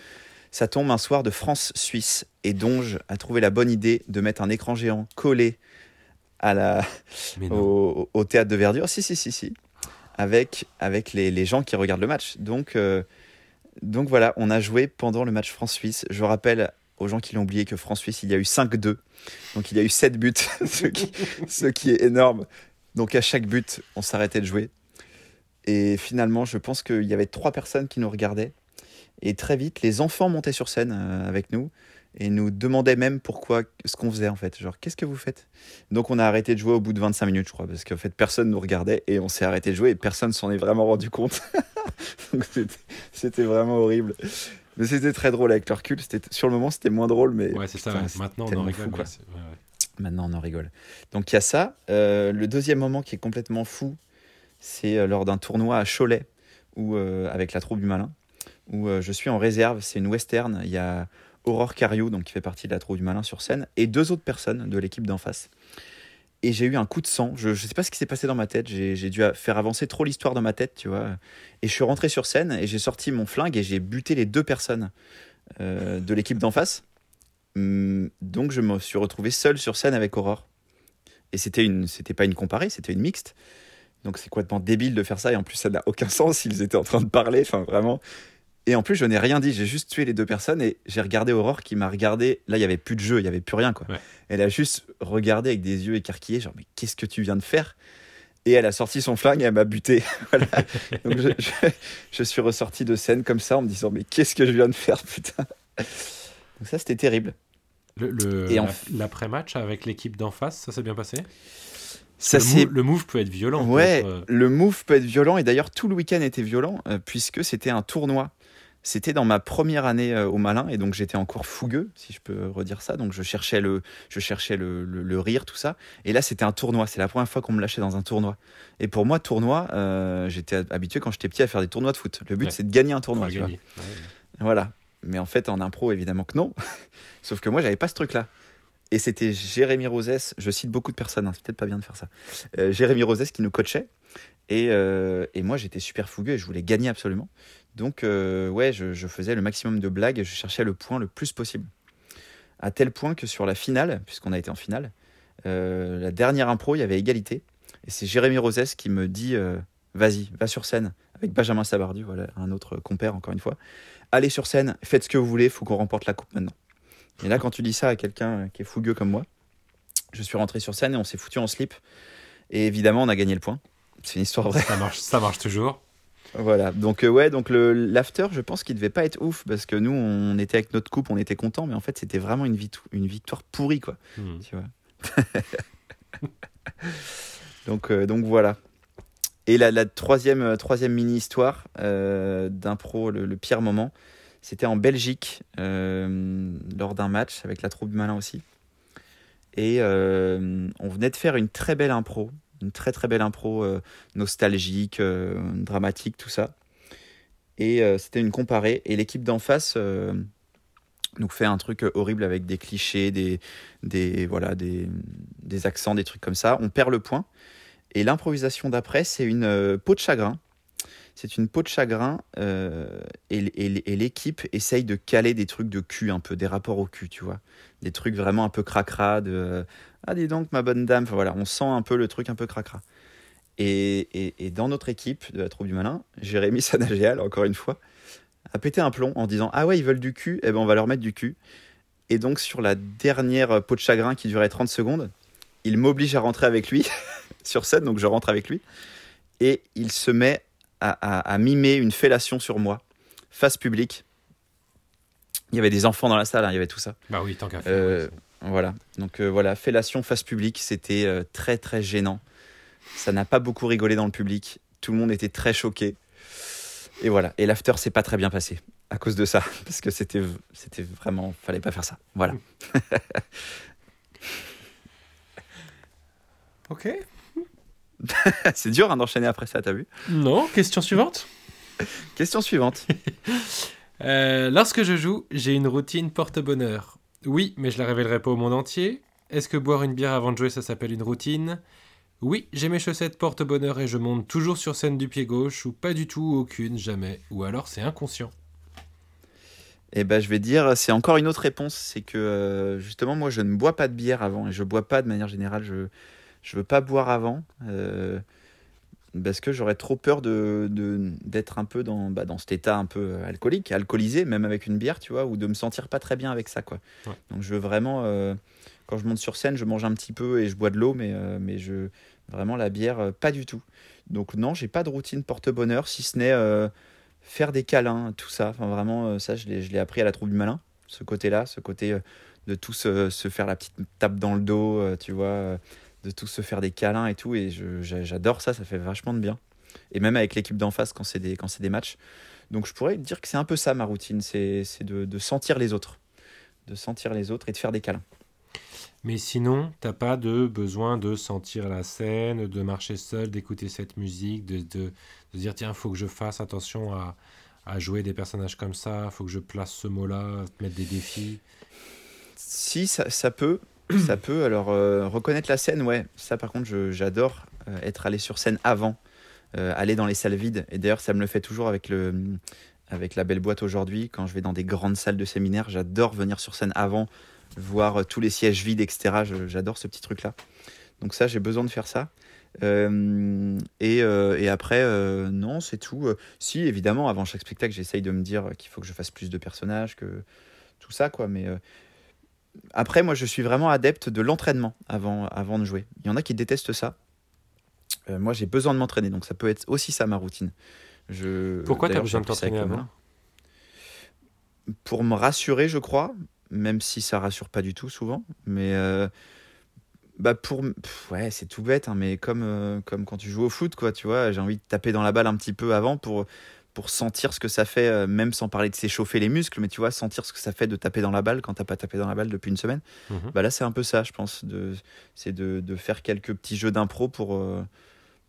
Ça tombe un soir de France-Suisse et Donge a trouvé la bonne idée de mettre un écran géant collé à la, au, théâtre de verdure. Si, si, si, si. Avec, avec les, les gens qui regardent le match. Donc, euh, donc voilà, on a joué pendant le match France-Suisse. Je rappelle aux gens qui l'ont oublié que France-Suisse, il y a eu 5-2. Donc il y a eu 7 buts, [LAUGHS] ce, qui, ce qui est énorme. Donc à chaque but, on s'arrêtait de jouer. Et finalement, je pense qu'il y avait trois personnes qui nous regardaient. Et très vite, les enfants montaient sur scène euh, avec nous et nous demandaient même pourquoi, ce qu'on faisait en fait. Genre, qu'est-ce que vous faites? Donc on a arrêté de jouer au bout de 25 minutes, je crois, parce qu'en fait, personne nous regardait et on s'est arrêté de jouer et personne s'en est vraiment rendu compte. [LAUGHS] Donc c'était vraiment horrible. Mais c'était très drôle avec le recul. Sur le moment, c'était moins drôle, mais. Ouais, c'est ça. Maintenant, on en rigole. Maintenant, on en rigole. Donc il y a ça. Euh, le deuxième moment qui est complètement fou, c'est euh, lors d'un tournoi à Cholet, où, avec la troupe du malin où euh, je suis en réserve. C'est une western. Il y a Aurore Cariou, donc qui fait partie de la troupe du malin sur scène, et deux autres personnes de l'équipe d'en face. Et j'ai eu un coup de sang. Je ne sais pas ce qui s'est passé dans ma tête. J'ai dû faire avancer trop l'histoire dans ma tête, tu vois. Et je suis rentré sur scène et j'ai sorti mon flingue et j'ai buté les deux personnes euh, de l'équipe d'en face. Hum, donc je me suis retrouvé seul sur scène avec Aurore. Et c'était une, c'était pas une comparée, c'était une mixte. Donc c'est complètement débile de faire ça et en plus ça n'a aucun sens. Ils étaient en train de parler. Enfin vraiment, et en plus, je n'ai rien dit, j'ai juste tué les deux personnes et j'ai regardé Aurore qui m'a regardé. Là, il y avait plus de jeu, il y avait plus rien quoi. Elle a juste regardé avec des yeux écarquillés, genre mais qu'est-ce que tu viens de faire? Et elle a sorti son flingue et elle m'a buté. [LAUGHS] Donc je, suis ressorti de scène comme ça en me disant mais qu'est-ce que je viens de faire putain? Donc ça c'était terrible. Le, l'après-match avec l'équipe d'en face, ça s'est bien passé? Ça, le, le, move peut être violent. Ouais, euh, le move peut être violent et d'ailleurs tout le week-end était violent euh, puisque c'était un tournoi c'était dans ma première année euh, au Malin et donc j'étais encore fougueux, si je peux redire ça. Donc je cherchais le, je cherchais le, le, rire, tout ça. Et là, c'était un tournoi. C'est la première fois qu'on me lâchait dans un tournoi. Et pour moi, tournoi, euh, j'étais habitué quand j'étais petit à faire des tournois de foot. Le but, c'est de gagner un tournoi. Voilà. Mais en fait, en impro, évidemment que non. [LAUGHS] Sauf que moi, j'avais pas ce truc-là. Et c'était Jérémy Rosès, je cite beaucoup de personnes, hein, c'est peut-être pas bien de faire ça. Euh, Jérémy Rosès qui nous coachait. Et, et moi, j'étais super fougueux et je voulais gagner absolument. Donc, euh, ouais, je, faisais le maximum de blagues et je cherchais le point le plus possible. À tel point que sur la finale, puisqu'on a été en finale, euh, la dernière impro, il y avait égalité. Et c'est Jérémy Rosès qui me dit euh, Vas-y, va sur scène, avec Benjamin Sabardu, voilà, un autre compère, encore une fois. Allez sur scène, faites ce que vous voulez, faut qu'on remporte la coupe maintenant. Et là, quand tu dis ça à quelqu'un qui est fougueux comme moi, Je suis rentré sur scène et on s'est foutu en slip. Et évidemment, on a gagné le point. C'est une histoire vraie. Ça marche, ça marche toujours. Voilà, donc euh, ouais, donc le l'after, je pense qu'il devait pas être ouf parce que nous, on était avec notre coupe, on était content, mais en fait, c'était vraiment une, victoire, une victoire pourrie, quoi. Hmm. Tu vois. [LAUGHS] donc, euh, donc voilà. Et la, la troisième, euh, troisième mini-histoire euh, d'impro, le, le pire moment, c'était en Belgique, euh, lors d'un match avec la troupe du malin aussi. Et euh, on venait de faire une très belle impro, une très très belle impro euh, nostalgique, dramatique, tout ça. Et c'était une comparée. Et l'équipe d'en face nous fait un truc horrible avec des clichés, des, voilà, des, accents, des trucs comme ça. On perd le point. Et l'improvisation d'après, c'est une peau de chagrin. C'est une peau de chagrin euh, et, l'équipe essaye de caler des trucs de cul un peu, des rapports au cul, tu vois. Des trucs vraiment un peu cracra, de euh, Ah, dis donc, ma bonne dame. Voilà, on sent un peu le truc un peu cracra. Et dans notre équipe de la troupe du malin, Jérémy [LAUGHS] Sanagéal, encore une fois, a pété un plomb en disant Ah ouais, ils veulent du cul, eh ben on va leur mettre du cul. Et donc, sur la dernière peau de chagrin qui durait 30 secondes, il m'oblige à rentrer avec lui [LAUGHS] sur scène, donc je rentre avec lui. Et il se met à, à- à mimer une fellation sur moi, face publique. Il y avait des enfants dans la salle, hein, il y avait tout ça. Bah oui, tant qu'à faire. Euh, voilà, donc euh, voilà, fellation face publique, c'était euh, très très gênant. Ça n'a pas beaucoup rigolé dans le public. Tout le monde était très choqué. Et voilà, et l'after s'est pas très bien passé à cause de ça, [LAUGHS] parce que c'était c'était vraiment, fallait pas faire ça. Voilà. [LAUGHS] Ok. [LAUGHS] C'est dur hein, d'enchaîner après ça, t'as vu Non, question suivante. [LAUGHS] Question suivante. [LAUGHS] Euh, lorsque je joue, j'ai une routine porte-bonheur. Oui, mais je la révélerai pas au monde entier. Est-ce que boire une bière avant de jouer, ça s'appelle une routine Oui, j'ai mes chaussettes porte-bonheur et je monte toujours sur scène du pied gauche, ou pas du tout, aucune, jamais. Ou alors c'est inconscient. Et ben je vais dire, c'est encore une autre réponse, c'est que euh, justement moi je ne bois pas de bière avant et je bois pas de manière générale, je je veux pas boire avant euh, parce que j'aurais trop peur de d'être un peu dans bah, dans cet état un peu alcoolique, alcoolisé même avec une bière, tu vois, ou de me sentir pas très bien avec ça quoi. Ouais. Donc je veux vraiment euh, quand je monte sur scène, je mange un petit peu et je bois de l'eau, mais euh, mais je vraiment la bière pas du tout. Donc non, j'ai pas de routine porte-bonheur si ce n'est faire des câlins, tout ça. Enfin, vraiment, ça, je l'ai, je l'ai appris à la troupe du malin, ce côté-là, ce côté de tous euh, se faire la petite tape dans le dos, tu vois, de tous se faire des câlins et tout. Et j'adore ça, ça fait vachement de bien. Et même avec l'équipe d'en face quand c'est des, quand des matchs. Donc je pourrais dire que c'est un peu ça ma routine, c'est, c'est de, de sentir les autres. De sentir les autres et de faire des câlins. Mais sinon, t'as pas de besoin de sentir la scène, de marcher seul, d'écouter cette musique, de, de, de dire tiens, faut que je fasse attention à, à jouer des personnages comme ça, faut que je place ce mot-là, mettre des défis. Si, ça, ça peut. [CLEARS THROAT] ça peut. Alors, euh, reconnaître la scène, ouais. Ça, par contre, j'adore euh, être allé sur scène avant, euh, aller dans les salles vides. Et d'ailleurs, ça me le fait toujours avec, le, avec la belle boîte aujourd'hui. Quand je vais dans des grandes salles de séminaire, j'adore venir sur scène avant, voir tous les sièges vides, etc. J'adore ce petit truc-là. Donc, ça, j'ai besoin de faire ça. Et, après, non, c'est tout. Si, évidemment, avant chaque spectacle, j'essaye de me dire qu'il faut que je fasse plus de personnages, que tout ça, quoi. Mais après, moi, je suis vraiment adepte de l'entraînement avant, avant de jouer. Il y en a qui détestent ça. Euh, moi, j'ai besoin de m'entraîner, donc ça peut être aussi ça ma routine. Je, Pourquoi t'as d'ailleurs, besoin de t'entraîner avant. Pour me rassurer, je crois, même si ça rassure pas du tout souvent. Mais euh, bah pour, pff, ouais, c'est tout bête, hein, mais comme, euh, comme quand tu joues au foot, quoi, tu vois, j'ai envie de taper dans la balle un petit peu avant pour, pour sentir ce que ça fait, euh, même sans parler de s'échauffer les muscles, mais tu vois, sentir ce que ça fait de taper dans la balle quand t'as pas tapé dans la balle depuis une semaine. Mhm. Bah là, c'est un peu ça, je pense. De, c'est de, de faire quelques petits jeux d'impro pour, euh,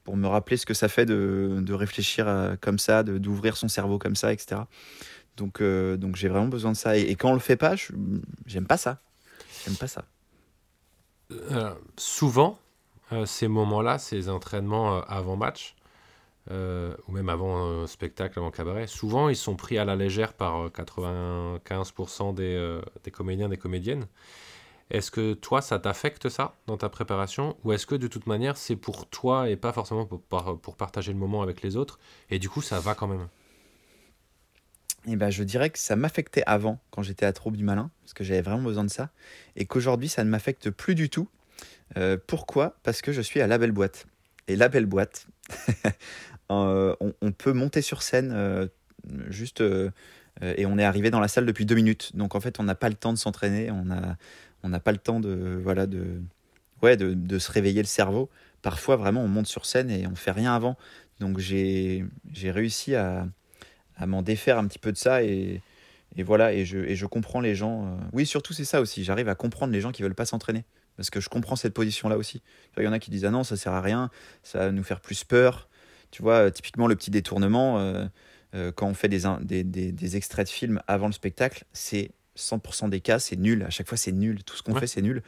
pour me rappeler ce que ça fait de, de réfléchir à- comme ça, de, d'ouvrir son cerveau comme ça, etc. Donc, euh, donc j'ai vraiment besoin de ça. Et, et quand on le fait pas, j'aime pas ça. J'aime pas ça. Euh, souvent, euh, ces moments-là, ces entraînements euh, avant match, euh, ou même avant euh, spectacle, avant cabaret, souvent ils sont pris à la légère par euh, 95% des, euh, des comédiens, des comédiennes. Est-ce que toi, ça t'affecte ça dans ta préparation? Ou est-ce que de toute manière, c'est pour toi et pas forcément pour, par- pour partager le moment avec les autres Et du coup, ça va quand même? Et ben, je dirais que ça m'affectait avant, quand j'étais à Troupe du Malin, parce que j'avais vraiment besoin de ça, et qu'aujourd'hui, ça ne m'affecte plus du tout. Euh, pourquoi? Parce que je suis à la belle boîte. Et la belle boîte, [LAUGHS] on, on, peut monter sur scène juste et on est arrivé dans la salle depuis deux minutes. Donc en fait, on n'a pas le temps de s'entraîner, on n'a pas le temps de voilà de ouais de, se réveiller le cerveau. Parfois vraiment, on monte sur scène et on fait rien avant. Donc j'ai réussi à, m'en défaire un petit peu de ça et, voilà et je, et je comprends les gens. Euh, oui, surtout c'est ça aussi. J'arrive à comprendre les gens qui veulent pas s'entraîner parce que je comprends cette position là aussi. Il y en a qui disent ah non ça sert à rien, ça va nous faire plus peur. Tu vois, typiquement le petit détournement. Euh, euh, quand on fait des, des, des, des, extraits de films avant le spectacle, c'est 100% des cas, c'est nul. À chaque fois, c'est nul. Tout ce qu'on fait, c'est nul.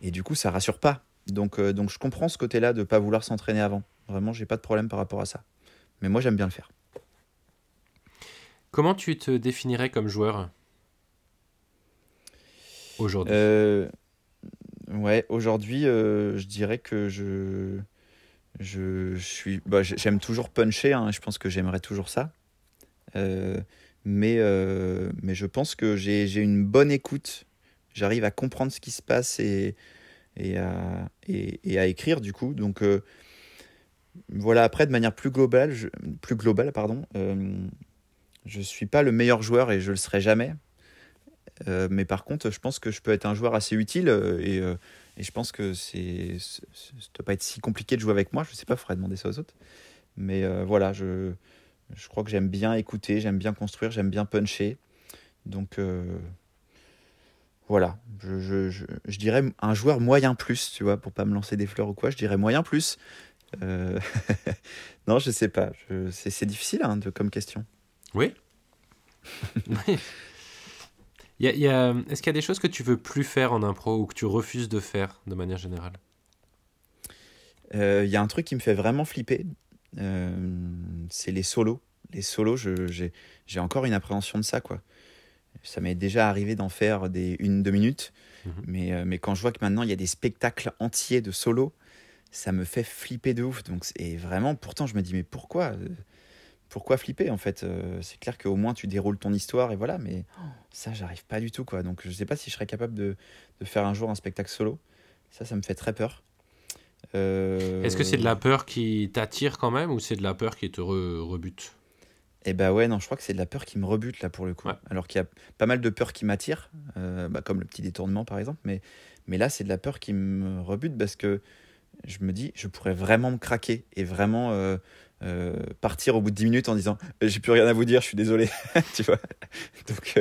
Et du coup, ça rassure pas. Donc, euh, donc je comprends ce côté-là de ne pas vouloir s'entraîner avant. Vraiment, j'ai pas de problème par rapport à ça. Mais moi, j'aime bien le faire. Comment tu te définirais comme joueur aujourd'hui? Euh, Ouais, aujourd'hui, je dirais que je, je, suis, bah, j'aime toujours puncher. Hein, je pense que j'aimerais toujours ça. Euh, mais, euh, mais je pense que j'ai une bonne écoute. J'arrive à comprendre ce qui se passe et, et, à, et, à écrire du coup. Donc euh, voilà, après, de manière plus globale, je, plus globale pardon, je ne suis pas le meilleur joueur et je le serai jamais. mais par contre, je pense que je peux être un joueur assez utile et, et je pense que c'est, ça ne doit pas être si compliqué de jouer avec moi. Je ne sais pas, il faudrait demander ça aux autres. Mais voilà, je, je crois que j'aime bien écouter, j'aime bien construire, j'aime bien puncher. Donc euh, voilà, je, je, dirais un joueur moyen plus, tu vois, pour pas me lancer des fleurs ou quoi, je dirais moyen plus. Euh, [LAUGHS] non, je sais pas, c'est difficile hein, de, comme question. Oui. [LAUGHS] Y y a, Est-ce qu'il y a des choses que tu veux plus faire en impro ou que tu refuses de faire de manière générale? Il euh, y a un truc qui me fait vraiment flipper euh, c'est les solos. Les solos, j'ai encore une appréhension de ça, quoi. Ça m'est déjà arrivé d'en faire des une, deux minutes, mhm. mais, euh, mais quand je vois que maintenant il y a des spectacles entiers de solos, ça me fait flipper de ouf. Donc, et vraiment, pourtant, je me dis, mais pourquoi pourquoi flipper en fait C'est clair qu'au moins tu déroules ton histoire et voilà, mais ça, j'arrive pas du tout quoi. Donc je sais pas si je serais capable de, de, faire un jour un spectacle solo. Ça, ça me fait très peur. Euh, Est-ce que c'est de la peur qui t'attire quand même ou c'est de la peur qui te rebute? Eh bah ouais, non, je crois que c'est de la peur qui me rebute là pour le coup. Alors qu'il y a pas mal de peurs qui m'attirent, euh, bah, comme le petit détournement par exemple, mais, mais là c'est de la peur qui me rebute parce que je me dis, je pourrais vraiment me craquer et vraiment euh, partir au bout de 10 minutes en disant j'ai plus rien à vous dire, je suis désolé. [LAUGHS] tu vois donc,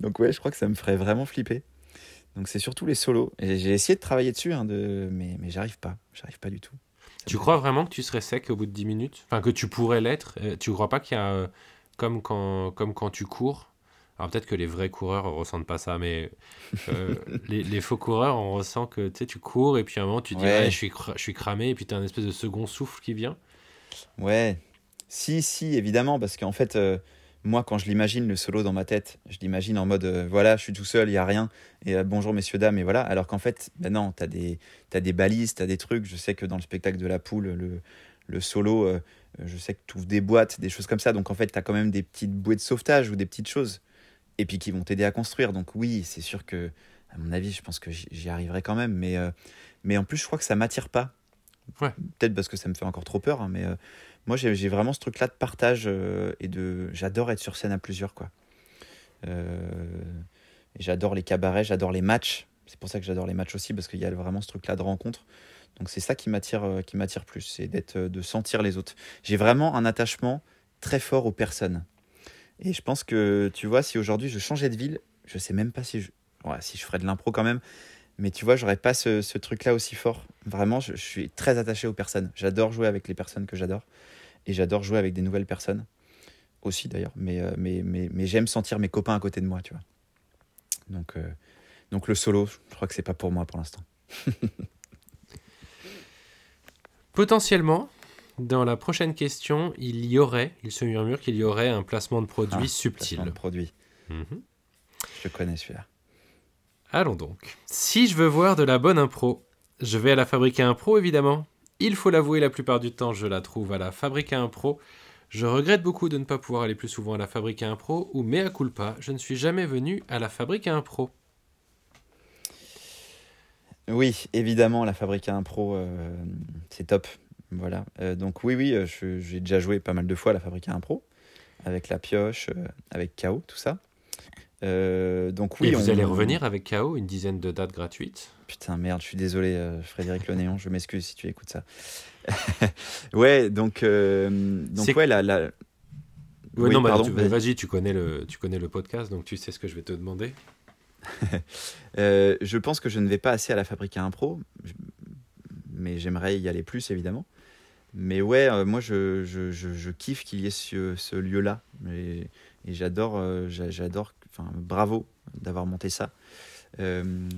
donc ouais, je crois que ça me ferait vraiment flipper. Donc c'est surtout les solos. Et j'ai essayé de travailler dessus, hein, de... mais, mais j'arrive pas. J'arrive pas du tout. tu crois vraiment que tu serais sec au bout de 10 minutes? Enfin, que tu pourrais l'être euh, Tu crois pas qu'il y a. Euh, comme, quand, comme quand tu cours? Alors peut-être que les vrais coureurs ne ressentent pas ça, mais euh, [LAUGHS] les, les, faux coureurs, on ressent que tu cours et puis à un moment tu dis je, suis je suis cramé et puis tu as un espèce de second souffle qui vient. Ouais, si, si, évidemment, parce qu'en fait, moi, quand je l'imagine, le solo dans ma tête, je l'imagine en mode, euh, voilà, je suis tout seul, il n'y a rien, et euh, bonjour messieurs, dames, et voilà. Alors qu'en fait, ben non, tu as des, as des balises, tu as des trucs. Je sais que dans le spectacle de la poule, le, le solo, euh, je sais que tu ouvres des boîtes, des choses comme ça. Donc en fait, tu as quand même des petites bouées de sauvetage ou des petites choses, et puis qui vont t'aider à construire. Donc oui, c'est sûr que, à mon avis, je pense que j'y arriverai quand même. Mais, mais en plus, je crois que ça m'attire pas. Ouais. Peut-être parce que ça me fait encore trop peur, hein, mais moi j'ai vraiment ce truc là de partage euh, et de j'adore être sur scène à plusieurs quoi. Euh, j'adore les cabarets j'adore les matchs. C'est pour ça que j'adore les matchs aussi parce qu'il y a vraiment ce truc là de rencontre. Donc c'est ça qui m'attire euh, qui m'attire plus c'est d'être de sentir les autres. J'ai vraiment un attachement très fort aux personnes. Et je pense que tu vois si aujourd'hui je changeais de ville je sais même pas si je si je ferais de l'impro quand même mais tu vois, j'aurais pas ce, ce truc-là aussi fort. Vraiment, je, suis très attaché aux personnes. J'adore jouer avec les personnes que j'adore. Et j'adore jouer avec des nouvelles personnes aussi d'ailleurs. Mais, euh, mais, mais, mais j'aime sentir mes copains à côté de moi, tu vois. Donc, euh, donc le solo, je crois que c'est pas pour moi pour l'instant. [LAUGHS] Potentiellement, dans la prochaine question, il y aurait, il se murmure qu'il y aurait un placement de produit ah, subtil. Placement de produit. Mhm. Je connais celui-là. Allons donc. Si je veux voir de la bonne impro, je vais à la fabrique à impro évidemment. Il faut l'avouer, la plupart du temps, je la trouve à la fabrique à impro. Je regrette beaucoup de ne pas pouvoir aller plus souvent à la fabrique à impro, ou mea culpa, je ne suis jamais venu à la fabrique à impro. Oui, évidemment, la Fabrique à Impro, euh, c'est top. Voilà. Euh, donc oui, oui, euh, j'ai déjà joué pas mal de fois à la Fabrique à Impro, avec la pioche, avec KO, tout ça. Euh, donc oui, Et vous on- allez revenir avec KO, une dizaine de dates gratuites. Putain, merde, je suis désolé, euh, Frédéric Le Néon, je m'excuse si tu écoutes ça. [LAUGHS] ouais, donc, euh, donc C'est- ouais, la, la- Ouais, Oui, non, bah, pardon, tu- vas-y. tu connais le, tu connais le podcast, donc tu sais ce que je vais te demander. [LAUGHS] Euh, je pense que je ne vais pas assez à la Fabrique à Impro, mais j'aimerais y aller plus évidemment. Mais ouais, euh, moi je, je, je, je kiffe qu'il y ait ce, ce lieu-là. Et, et j'adore, euh, j'a- j'adore, enfin bravo d'avoir monté ça. Euh,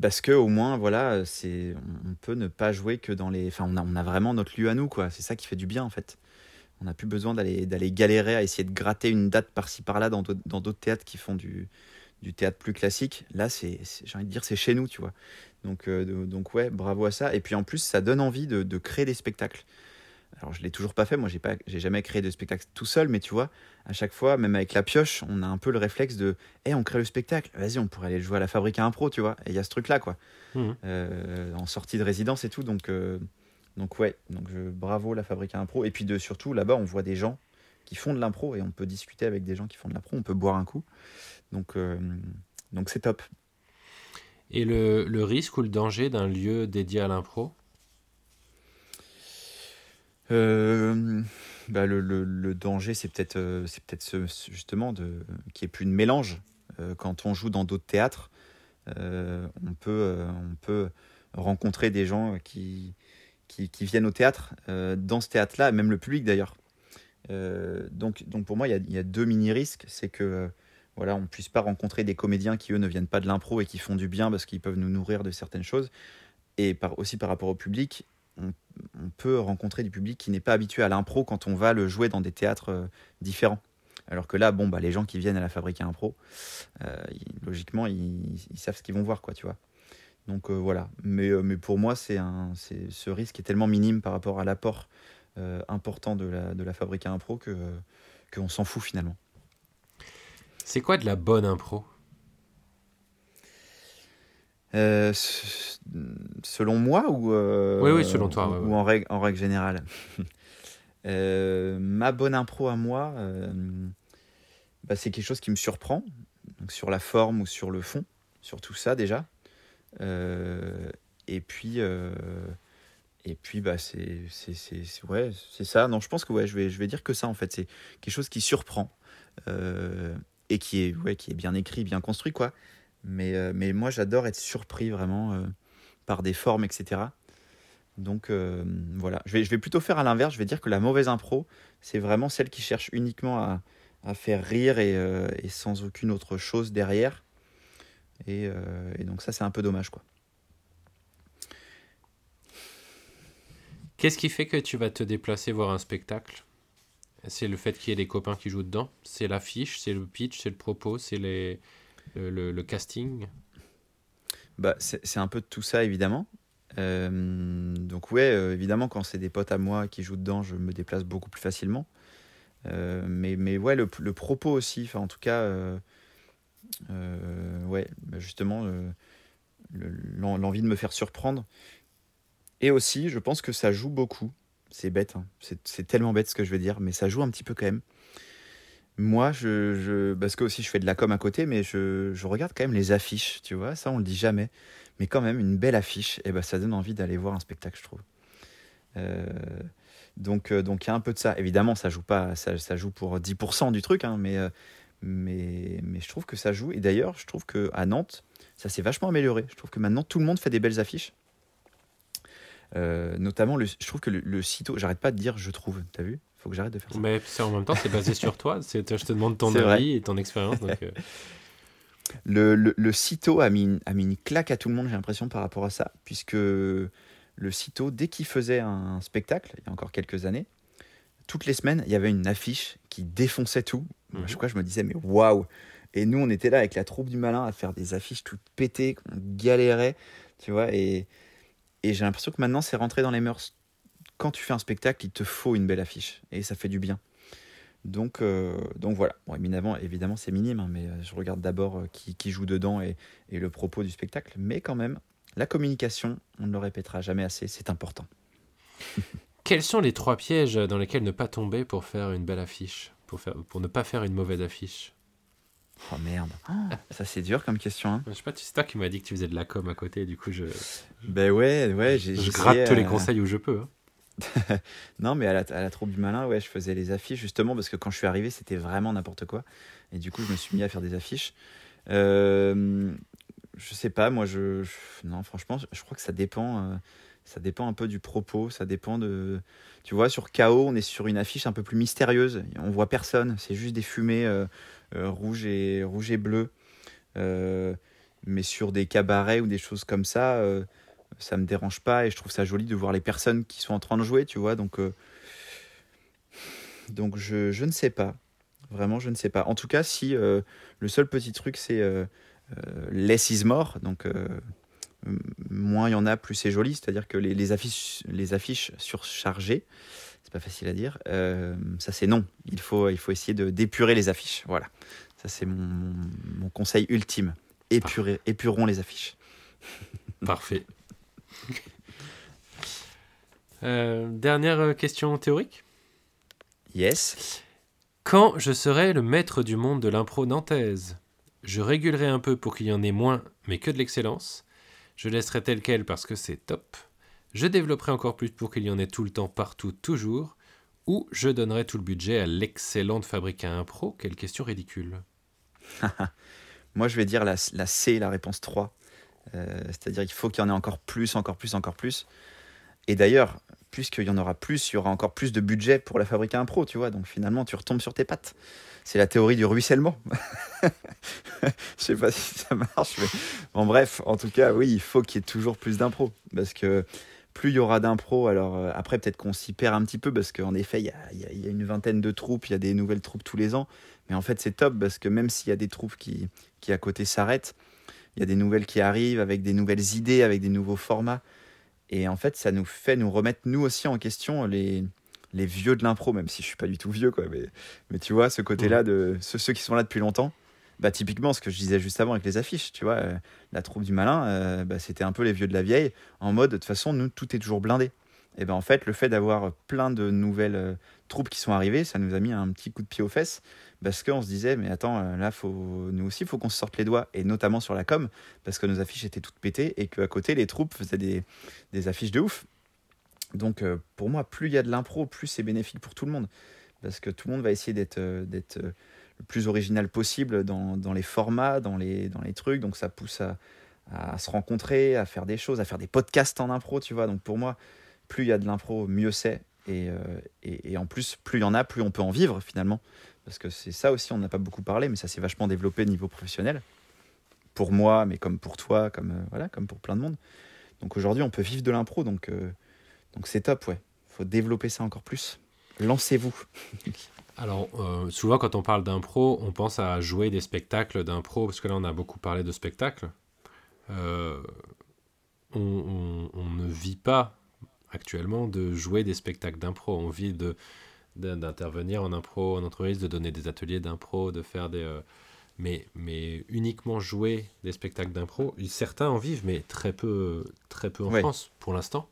parce que au moins, voilà, c'est, on peut ne pas jouer que dans les. Enfin, on a, on a vraiment notre lieu à nous, quoi. C'est ça qui fait du bien en fait. On n'a plus besoin d'aller, d'aller galérer à essayer de gratter une date par-ci par-là dans d'autres, théâtres qui font du, du théâtre plus classique. Là, c'est, j'ai envie de dire, c'est chez nous, tu vois. Donc, euh, donc ouais, bravo à ça. Et puis en plus, ça donne envie de, de créer des spectacles. Alors, je l'ai toujours pas fait. Moi, j'ai pas, j'ai jamais créé de spectacle tout seul, mais tu vois, à chaque fois, même avec la pioche, on a un peu le réflexe de, hé, on crée le spectacle. Vas-y, on pourrait aller le jouer à la fabrique à impro, tu vois. Et il y a ce truc-là, quoi. Mhm. Euh, en sortie de résidence et tout. Donc, euh, donc ouais, donc je, bravo la fabrique à impro. Et puis de surtout là-bas, on voit des gens qui font de l'impro et on peut discuter avec des gens qui font de l'impro. On peut boire un coup. Donc, euh, donc c'est top. Et le, le risque ou le danger d'un lieu dédié à l'impro? Euh, bah, le, danger, c'est peut-être euh, ce- justement de n'y ait plus de mélange. Euh, quand on joue dans d'autres théâtres, on, peut, on peut rencontrer des gens qui, qui, qui viennent au théâtre, dans ce théâtre-là, même le public d'ailleurs. Donc, pour moi, il y a, deux mini-risques. C'est que voilà, on ne puisse pas rencontrer des comédiens qui, eux, ne viennent pas de l'impro et qui font du bien parce qu'ils peuvent nous nourrir de certaines choses. Et aussi par rapport au public, on, peut rencontrer du public qui n'est pas habitué à l'impro quand on va le jouer dans des théâtres euh, différents. Alors que là, bon, bah, les gens qui viennent à la fabrique à impro, euh, logiquement, ils, savent ce qu'ils vont voir, quoi, tu vois. Donc euh, voilà. Mais, mais pour moi, c'est un, c'est, ce risque est tellement minime par rapport à l'apport important de la, de la fabrique à impro que qu'on s'en fout finalement. C'est quoi de la bonne impro? Euh, selon moi ou euh, Oui, oui, selon toi, ou, ouais, ou ouais. en règle en règle générale? [LAUGHS] Euh, ma bonne impro à moi, bah, c'est quelque chose qui me surprend, donc sur la forme ou sur le fond, sur tout ça déjà. Et puis, et puis bah, c'est ouais, ça. Non, je pense que ouais, je, vais, je vais dire que ça en fait. C'est quelque chose qui surprend et qui est, ouais, qui est bien écrit, bien construit. quoi. Mais, euh, mais moi, j'adore être surpris vraiment euh, par des formes, etc. Donc euh, voilà, je vais, je vais plutôt faire à l'inverse. Je vais dire que la mauvaise impro, c'est vraiment celle qui cherche uniquement à, à faire rire et, et sans aucune autre chose derrière. Et, et donc ça, c'est un peu dommage, quoi. Qu'est-ce qui fait que tu vas te déplacer voir un spectacle? C'est le fait qu'il y ait des copains qui jouent dedans? C'est l'affiche, c'est le pitch, c'est le propos, c'est les, le, casting Bah, c'est un peu de tout ça, évidemment. Euh, donc ouais, euh, évidemment, quand c'est des potes à moi qui jouent dedans, je me déplace beaucoup plus facilement. Euh, mais, mais ouais, le, le propos aussi, enfin en tout cas, ouais, bah, justement, le- l'en- l'envie de me faire surprendre. Et aussi, je pense que ça joue beaucoup. C'est bête, hein. c'est tellement bête ce que je veux dire, mais ça joue un petit peu quand même. Moi, je, je, parce que aussi je fais de la com à côté, mais je, je regarde quand même les affiches, tu vois, ça on le dit jamais. Mais quand même, une belle affiche, et ben, ça donne envie d'aller voir un spectacle, je trouve. Euh, donc, euh, donc il y a un peu de ça. Évidemment, ça joue pas, ça, ça joue pour 10% du truc, hein, mais, euh, mais, mais je trouve que ça joue. Et d'ailleurs, je trouve que à Nantes, ça s'est vachement amélioré. Je trouve que maintenant, tout le monde fait des belles affiches. Euh, notamment, je trouve que le, le j'arrête pas de dire je trouve, t'as vu? Faut que j'arrête de faire ça. Mais en même temps, c'est basé sur toi. Je te demande ton vrai. avis et ton expérience. donc, euh, [LAUGHS] Le, le, le sitôt a mis, une, a mis une claque à tout le monde, j'ai l'impression, par rapport à ça, puisque le sitôt, dès qu'il faisait un spectacle, il y a encore quelques années, toutes les semaines, il y avait une affiche qui défonçait tout. Moi, Mhm. je crois, je me disais, mais waouh Et nous, on était là avec la troupe du malin à faire des affiches toutes pétées, on galérait, tu vois, et, et j'ai l'impression que maintenant, c'est rentré dans les mœurs. Quand tu fais un spectacle, il te faut une belle affiche, et ça fait du bien. Donc, donc voilà. Bon, évidemment, évidemment c'est minime, hein, mais je regarde d'abord qui, qui, joue dedans et, et, le propos du spectacle. Mais quand même, la communication, on ne le répétera jamais assez, c'est important. [LAUGHS] Quels sont les trois pièges dans lesquels ne pas tomber pour faire une belle affiche? Pour, faire, pour ne pas faire une mauvaise affiche? Oh merde, ah, ça c'est dur comme question. Hein. Je sais pas, c'est toi qui m'as dit que tu faisais de la com à côté, du coup je. Ben ouais, ouais, j'ai. Je gratte tous les conseils où je peux. Hein. [LAUGHS] non, mais à la, troupe du malin, ouais, je faisais les affiches justement parce que quand je suis arrivé, c'était vraiment n'importe quoi. Et du coup, je me suis mis à faire des affiches. Euh, je sais pas, moi, je, non, franchement, je crois que ça dépend. Euh, ça dépend un peu du propos, ça dépend de. Tu vois, sur KO, on est sur une affiche un peu plus mystérieuse. On voit personne, c'est juste des fumées euh, euh, rouges et rouge et bleues. Mais sur des cabarets ou des choses comme ça, ça me dérange pas et je trouve ça joli de voir les personnes qui sont en train de jouer, tu vois. Donc, donc je, je, ne sais pas. Vraiment, je ne sais pas. En tout cas, si le seul petit truc, c'est less is more, donc moins il y en a, plus c'est joli. C'est-à-dire que les, affiches, les affiches surchargées, c'est pas facile à dire, euh, ça c'est non. Il faut, il faut essayer de d'épurer les affiches. Voilà. Ça c'est mon, mon, conseil ultime. Épurer, épurons les affiches. Parfait. [LAUGHS] Euh, dernière question théorique Yes. Quand je serai le maître du monde de l'impro nantaise, je régulerai un peu pour qu'il y en ait moins, mais que de l'excellence. Je laisserai tel quel parce que c'est top. Je développerai encore plus pour qu'il y en ait tout le temps, partout, toujours. Ou je donnerai tout le budget à l'excellente fabrique à impro. Quelle question ridicule. [LAUGHS] Moi, je vais dire la, la C, la réponse 3. Euh, c'est-à-dire qu'il faut qu'il y en ait encore plus, encore plus, encore plus. Et d'ailleurs, puisqu'il y en aura plus, il y aura encore plus de budget pour la fabrique à impro, tu vois. Donc finalement, tu retombes sur tes pattes. C'est la théorie du ruissellement. [LAUGHS] Je sais pas si ça marche, mais bon, bref, en tout cas, oui, il faut qu'il y ait toujours plus d'impro. Parce que plus il y aura d'impro, alors euh, après, peut-être qu'on s'y perd un petit peu, parce qu'en effet, il y a, y a, une vingtaine de troupes, il y a des nouvelles troupes tous les ans. Mais en fait, c'est top, parce que même s'il y a des troupes qui, qui à côté s'arrêtent, il y a des nouvelles qui arrivent avec des nouvelles idées, avec des nouveaux formats. Et en fait, ça nous fait nous remettre, nous aussi, en question les, les vieux de l'impro, même si je suis pas du tout vieux, quoi. Mais, mais tu vois, ce côté-là de ceux, qui sont là depuis longtemps, bah, typiquement, ce que je disais juste avant avec les affiches, tu vois, euh, la troupe du malin, euh, bah, c'était un peu les vieux de la vieille, en mode, de toute façon, nous, tout est toujours blindé. Et ben en fait, le fait d'avoir plein de nouvelles euh, troupes qui sont arrivées, ça nous a mis un petit coup de pied aux fesses, parce qu'on se disait, mais attends, là, faut, nous aussi, il faut qu'on se sorte les doigts, et notamment sur la com, parce que nos affiches étaient toutes pétées, et qu'à côté, les troupes faisaient des, des affiches de ouf. Donc euh, pour moi, plus il y a de l'impro, plus c'est bénéfique pour tout le monde. Parce que tout le monde va essayer d'être euh, d'être euh, le plus original possible dans, dans, les formats, dans les, dans les trucs. Donc ça pousse à, à, se rencontrer, à faire des choses, à faire des podcasts en impro, tu vois. Donc pour moi, plus il y a de l'impro, mieux c'est. Et, et, et, en plus, plus il y en a, plus on peut en vivre finalement. Parce que c'est ça aussi, on n'a pas beaucoup parlé, mais ça s'est vachement développé au niveau professionnel. Pour moi, mais comme pour toi, comme, voilà, comme pour plein de monde. Donc aujourd'hui, on peut vivre de l'impro. Donc donc c'est top, ouais. faut développer ça encore plus. Lancez-vous. [LAUGHS] Alors, euh, souvent, quand on parle d'impro, on pense à jouer des spectacles d'impro, parce que là, on a beaucoup parlé de spectacles. Euh, on, ne vit pas actuellement de jouer des spectacles d'impro. On vit de, d'intervenir en impro en entreprise, de donner des ateliers d'impro, de faire des. Euh, mais, mais uniquement jouer des spectacles d'impro, certains en vivent, mais très peu, très peu en France pour l'instant.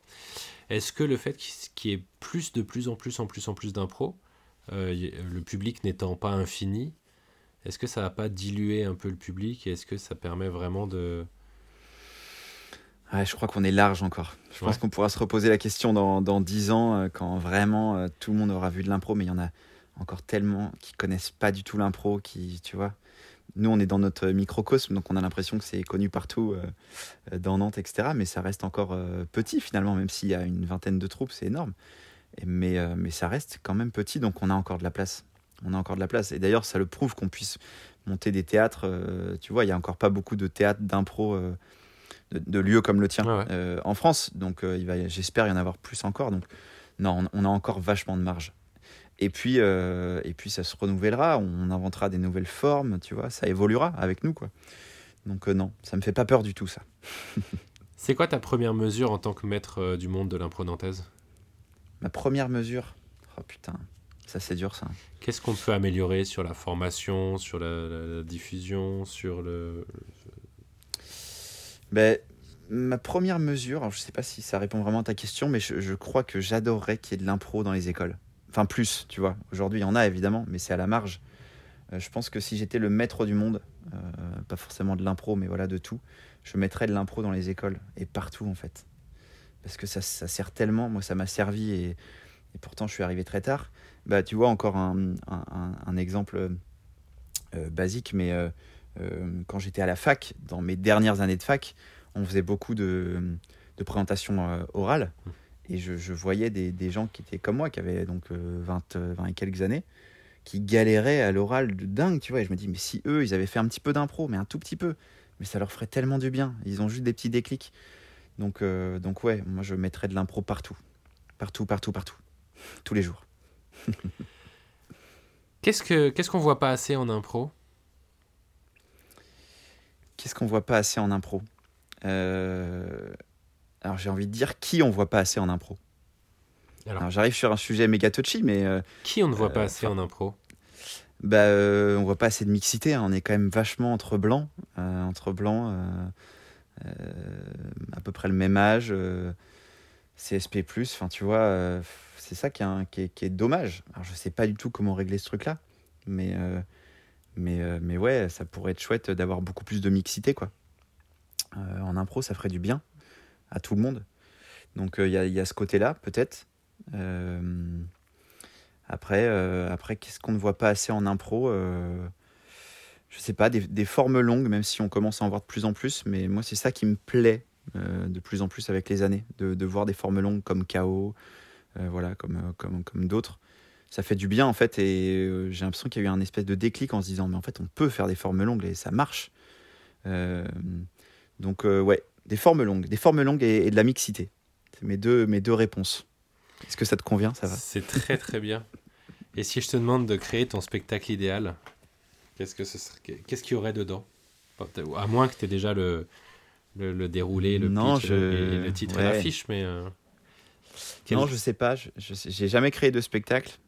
Est-ce que le fait qu'il y ait plus de plus en plus en plus en plus d'impro, euh, le public n'étant pas infini, est-ce que ça va pas diluer un peu le public et est-ce que ça permet vraiment de... je crois qu'on est large encore. Je pense qu'on pourra se reposer la question dans, dans 10 ans, euh, quand vraiment euh, tout le monde aura vu de l'impro, mais il y en a encore tellement qui connaissent pas du tout l'impro, qui, tu vois, nous, on est dans notre microcosme, donc on a l'impression que c'est connu partout euh, dans Nantes, etc. Mais ça reste encore petit finalement, même s'il y a une vingtaine de troupes, c'est énorme. mais, mais ça reste quand même petit, donc on a encore de la place. On a encore de la place. Et d'ailleurs, ça le prouve qu'on puisse monter des théâtres. tu vois, il n'y a encore pas beaucoup de théâtres d'impro. De, lieux comme le tien en France. Donc il va, j'espère y en avoir plus encore. Donc non, on a encore vachement de marge. Et puis, euh, et puis ça se renouvellera, on inventera des nouvelles formes, tu vois, ça évoluera avec nous, quoi. Donc euh, non, ça me fait pas peur du tout, ça. [LAUGHS] C'est quoi ta première mesure en tant que maître euh, du monde de l'impro nantaise? Ma première mesure? Oh putain. Ça, c'est dur, ça. Qu'est-ce qu'on peut améliorer sur la formation, sur la, la- la diffusion, sur le... Ben, ma première mesure, alors je sais pas si ça répond vraiment à ta question, mais je, crois que j'adorerais qu'il y ait de l'impro dans les écoles. Enfin, plus, tu vois. Aujourd'hui, il y en a évidemment, mais c'est à la marge. Euh, je pense que si j'étais le maître du monde, euh, pas forcément de l'impro, mais voilà, de tout, je mettrais de l'impro dans les écoles et partout en fait. Parce que ça, sert tellement, moi ça m'a servi et, pourtant je suis arrivé très tard. Bah, tu vois, encore un, exemple euh, basique, mais quand j'étais à la fac, dans mes dernières années de fac, on faisait beaucoup de, de présentations euh, orales. Et je, je voyais des, des gens qui étaient comme moi, qui avaient donc euh, 20, euh, 20 et quelques années, qui galéraient à l'oral de dingue, tu vois. Et je me dis, mais si eux, ils avaient fait un petit peu d'impro, mais un tout petit peu, mais ça leur ferait tellement du bien. Ils ont juste des petits déclics. Donc, euh, donc ouais, moi je mettrais de l'impro partout. Partout, partout, partout. Tous les jours. [LAUGHS] Qu'est-ce que qu'est-ce qu'on voit pas assez en impro? Qu'est-ce qu'on voit pas assez en impro Euh, Alors j'ai envie de dire qui on voit pas assez en impro. Alors, Alors j'arrive sur un sujet méga touchy, mais euh, qui on ne voit pas euh, assez enfin- en impro? bah, on voit pas assez de mixité. hein. On est quand même vachement entre blancs, entre blancs, à peu près le même âge, CSP+. Enfin, tu vois, euh, c'est ça qui est, un- qui, est, qui est dommage. Alors je sais pas du tout comment régler ce truc-là, mais euh, mais euh, mais ouais, ça pourrait être chouette d'avoir beaucoup plus de mixité, quoi. Euh, en impro, ça ferait du bien à tout le monde. Donc il y, a, ce côté-là, peut-être. Euh, après, euh, après qu'est-ce qu'on ne voit pas assez en impro euh, Je sais pas, des, formes longues, même si on commence à en voir de plus en plus. Mais moi, c'est ça qui me plaît euh, de plus en plus avec les années, de, de voir des formes longues comme KO, euh, voilà, euh, comme d'autres. Ça fait du bien en fait, et euh, j'ai l'impression qu'il y a eu un espèce de déclic en se disant, mais en fait, on peut faire des formes longues et ça marche. Euh, donc, euh, ouais, des formes longues, des formes longues et, et de la mixité. C'est mes deux, mes deux réponses. Est-ce que ça te convient Ça va? C'est très très bien. Et si je te demande de créer ton spectacle idéal, qu'est-ce que ce serait Qu'est-ce qu'il y aurait dedans? À moins que tu aies déjà le, le, le déroulé, le Non, pitch je- et, le titre et l'affiche, mais euh, quel- Non, je sais pas. Je, j'ai jamais créé de spectacle.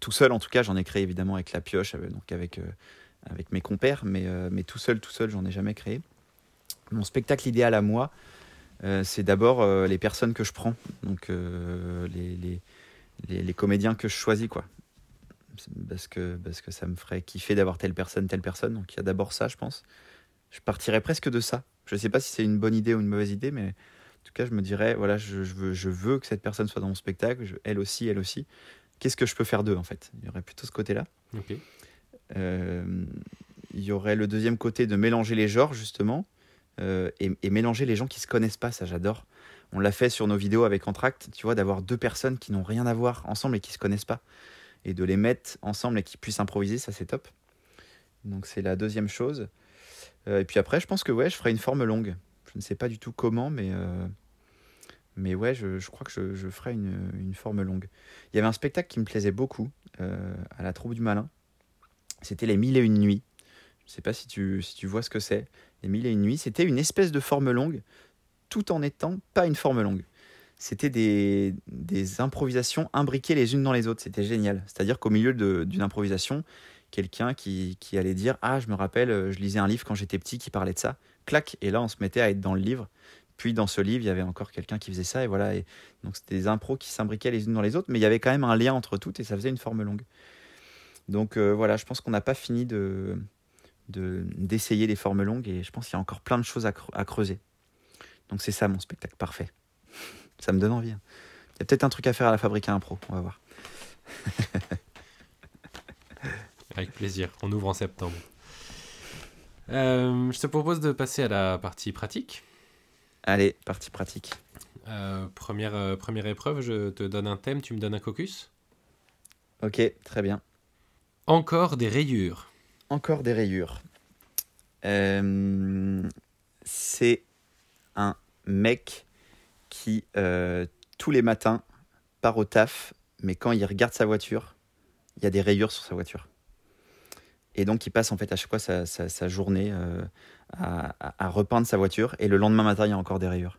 Tout seul, en tout cas, j'en ai créé évidemment avec la pioche, donc avec, euh, avec mes compères, mais, euh, mais tout seul, tout seul, j'en ai jamais créé. Mon spectacle idéal à moi, euh, c'est d'abord les personnes que je prends, donc les, les, les, comédiens que je choisis, quoi. Parce que, parce que ça me ferait kiffer d'avoir telle personne, telle personne. Donc il y a d'abord ça, je pense. Je partirais presque de ça. Je sais pas si c'est une bonne idée ou une mauvaise idée, mais en tout cas, je me dirais, voilà, je, veux, je veux que cette personne soit dans mon spectacle, elle aussi, elle aussi. Qu'est-ce que je peux faire d'eux, en fait? Il y aurait plutôt ce côté-là. Euh, il y aurait le deuxième côté de mélanger les genres, justement, euh, et, et mélanger les gens qui se connaissent pas, ça j'adore. On l'a fait sur nos vidéos avec Entracte, tu vois, d'avoir deux personnes qui n'ont rien à voir ensemble et qui se connaissent pas, et de les mettre ensemble et qui puissent improviser, ça c'est top. Donc c'est la deuxième chose. Euh, et puis après, je pense que ouais, je ferai une forme longue. Je ne sais pas du tout comment, mais, mais ouais, je, crois que je, ferai une, forme longue. Il y avait un spectacle qui me plaisait beaucoup euh, à la Troupe du Malin. C'était Les Mille et Une Nuits. Je ne sais pas si tu, vois ce que c'est. Les Mille et Une Nuits, c'était une espèce de forme longue, tout en étant pas une forme longue. C'était des, des improvisations imbriquées les unes dans les autres. C'était génial. C'est-à-dire qu'au milieu d'une improvisation, quelqu'un qui, qui allait dire Ah, je me rappelle, euh, je lisais un livre quand j'étais petit qui parlait de ça. Clac Et là, on se mettait à être dans le livre. Puis dans ce livre, il y avait encore quelqu'un qui faisait ça. Et voilà. Donc, c'était des impros qui s'imbriquaient les unes dans les autres. Mais il y avait quand même un lien entre toutes et ça faisait une forme longue. Donc euh, voilà, je pense qu'on n'a pas fini de de- d'essayer les formes longues et je pense qu'il y a encore plein de choses à creuser. Donc c'est ça mon spectacle parfait. [LAUGHS] Ça me donne envie. hein. Il y a peut-être un truc à faire à la fabrique à impro, on va voir. [LAUGHS] Avec plaisir. On ouvre en septembre. Euh, je te propose de passer à la partie pratique. Allez, partie pratique. Euh, première, euh, première épreuve, je te donne un thème, tu me donnes un caucus. Ok, très bien. Encore des rayures. Encore des rayures. Euh, c'est un mec qui, tous les matins, part au taf, mais quand il regarde sa voiture, il y a des rayures sur sa voiture. Et donc, il passe en fait à chaque fois sa, sa- sa journée euh, à, à- à repeindre sa voiture, et le lendemain matin, il y a encore des rayures.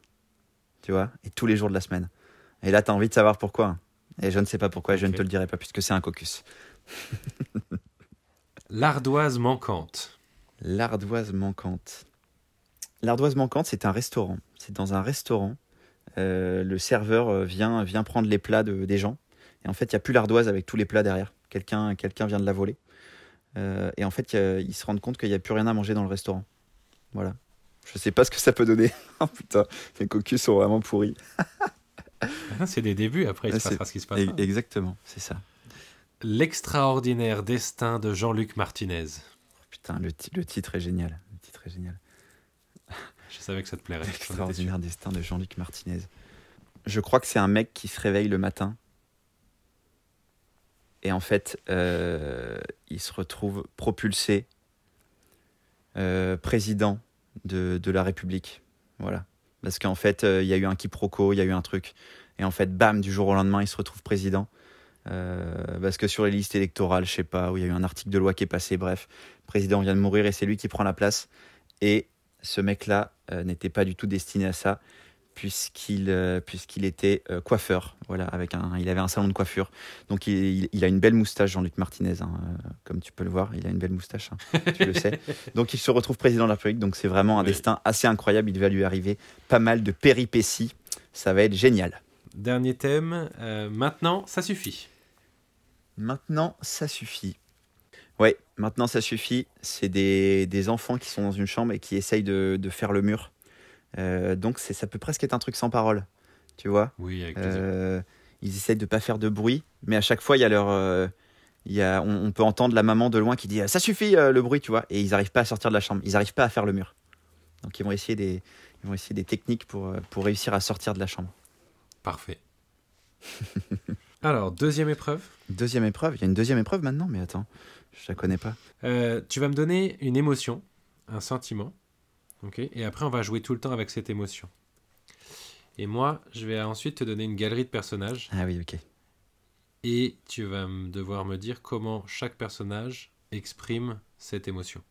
Tu vois? Et tous les jours de la semaine. Et là, tu as envie de savoir pourquoi. Et je ne sais pas pourquoi, je ne te le dirai pas puisque c'est un caucus. [LAUGHS] L'ardoise manquante. L'ardoise manquante. L'ardoise manquante, c'est un restaurant. C'est dans un restaurant. euh, le serveur euh, vient, vient prendre les plats de- des gens. Et en fait, il n'y a plus l'ardoise avec tous les plats derrière. Quelqu'un quelqu'un vient de la voler. Euh, et en fait, a- ils se rendent compte qu'il n'y a plus rien à manger dans le restaurant. Voilà. Je sais pas ce que ça peut donner. [LAUGHS] oh putain, les caucus sont vraiment pourris. Ah, C'est des débuts, après il Ah, se c'est- passera ce qui se passe. Exactement, c'est ça. L'extraordinaire destin de Jean-Luc Martinez. Putain, le, le titre est génial. Le titre est génial. Je savais que ça te plairait. L'extraordinaire destin de Jean-Luc Martinez. Je crois que c'est un mec qui se réveille le matin. Et en fait, euh, il se retrouve propulsé euh, président de, la République. Voilà. Parce qu'en fait, euh, il y a eu un quiproquo, il y a eu un truc. Et en fait, bam, du jour au lendemain, il se retrouve président. Parce que sur les listes électorales, je sais pas, où il y a eu un article de loi qui est passé, bref, le président vient de mourir et c'est lui qui prend la place. Et ce mec-là n'était pas du tout destiné à ça, puisqu'il euh, puisqu'il était euh, coiffeur. Voilà, avec un, il avait un salon de coiffure. Donc il, il- il a une belle moustache, Jean-Luc Martinez, hein, euh, comme tu peux le voir, il a une belle moustache, hein, tu le sais. [LAUGHS] Donc il se retrouve président de la République, donc c'est vraiment un Oui. destin assez incroyable. Il va lui arriver pas mal de péripéties. Ça va être génial. Dernier thème. euh, maintenant, ça suffit. Maintenant, ça suffit. Ouais, maintenant ça suffit. C'est des, des enfants qui sont dans une chambre et qui essayent de, de faire le mur. Euh, donc ça peut presque être un truc sans parole, tu vois. Oui, avec. Euh, ils essayent de pas faire de bruit, mais à chaque fois, il y a leur, euh, il y a, on, on peut entendre la maman de loin qui dit ça suffit euh, le bruit, tu vois. Et ils n'arrivent pas à sortir de la chambre. Ils n'arrivent pas à faire le mur. Donc ils vont essayer des, ils vont essayer des techniques pour, pour réussir à sortir de la chambre. Parfait. [LAUGHS] Alors, deuxième épreuve. Deuxième épreuve. Il y a une deuxième épreuve maintenant, mais attends, je la connais pas. Euh, tu vas me donner une émotion, un sentiment, Et après, on va jouer tout le temps avec cette émotion. Et moi, je vais ensuite te donner une galerie de personnages Ah oui, ok. et tu vas devoir me dire comment chaque personnage exprime cette émotion.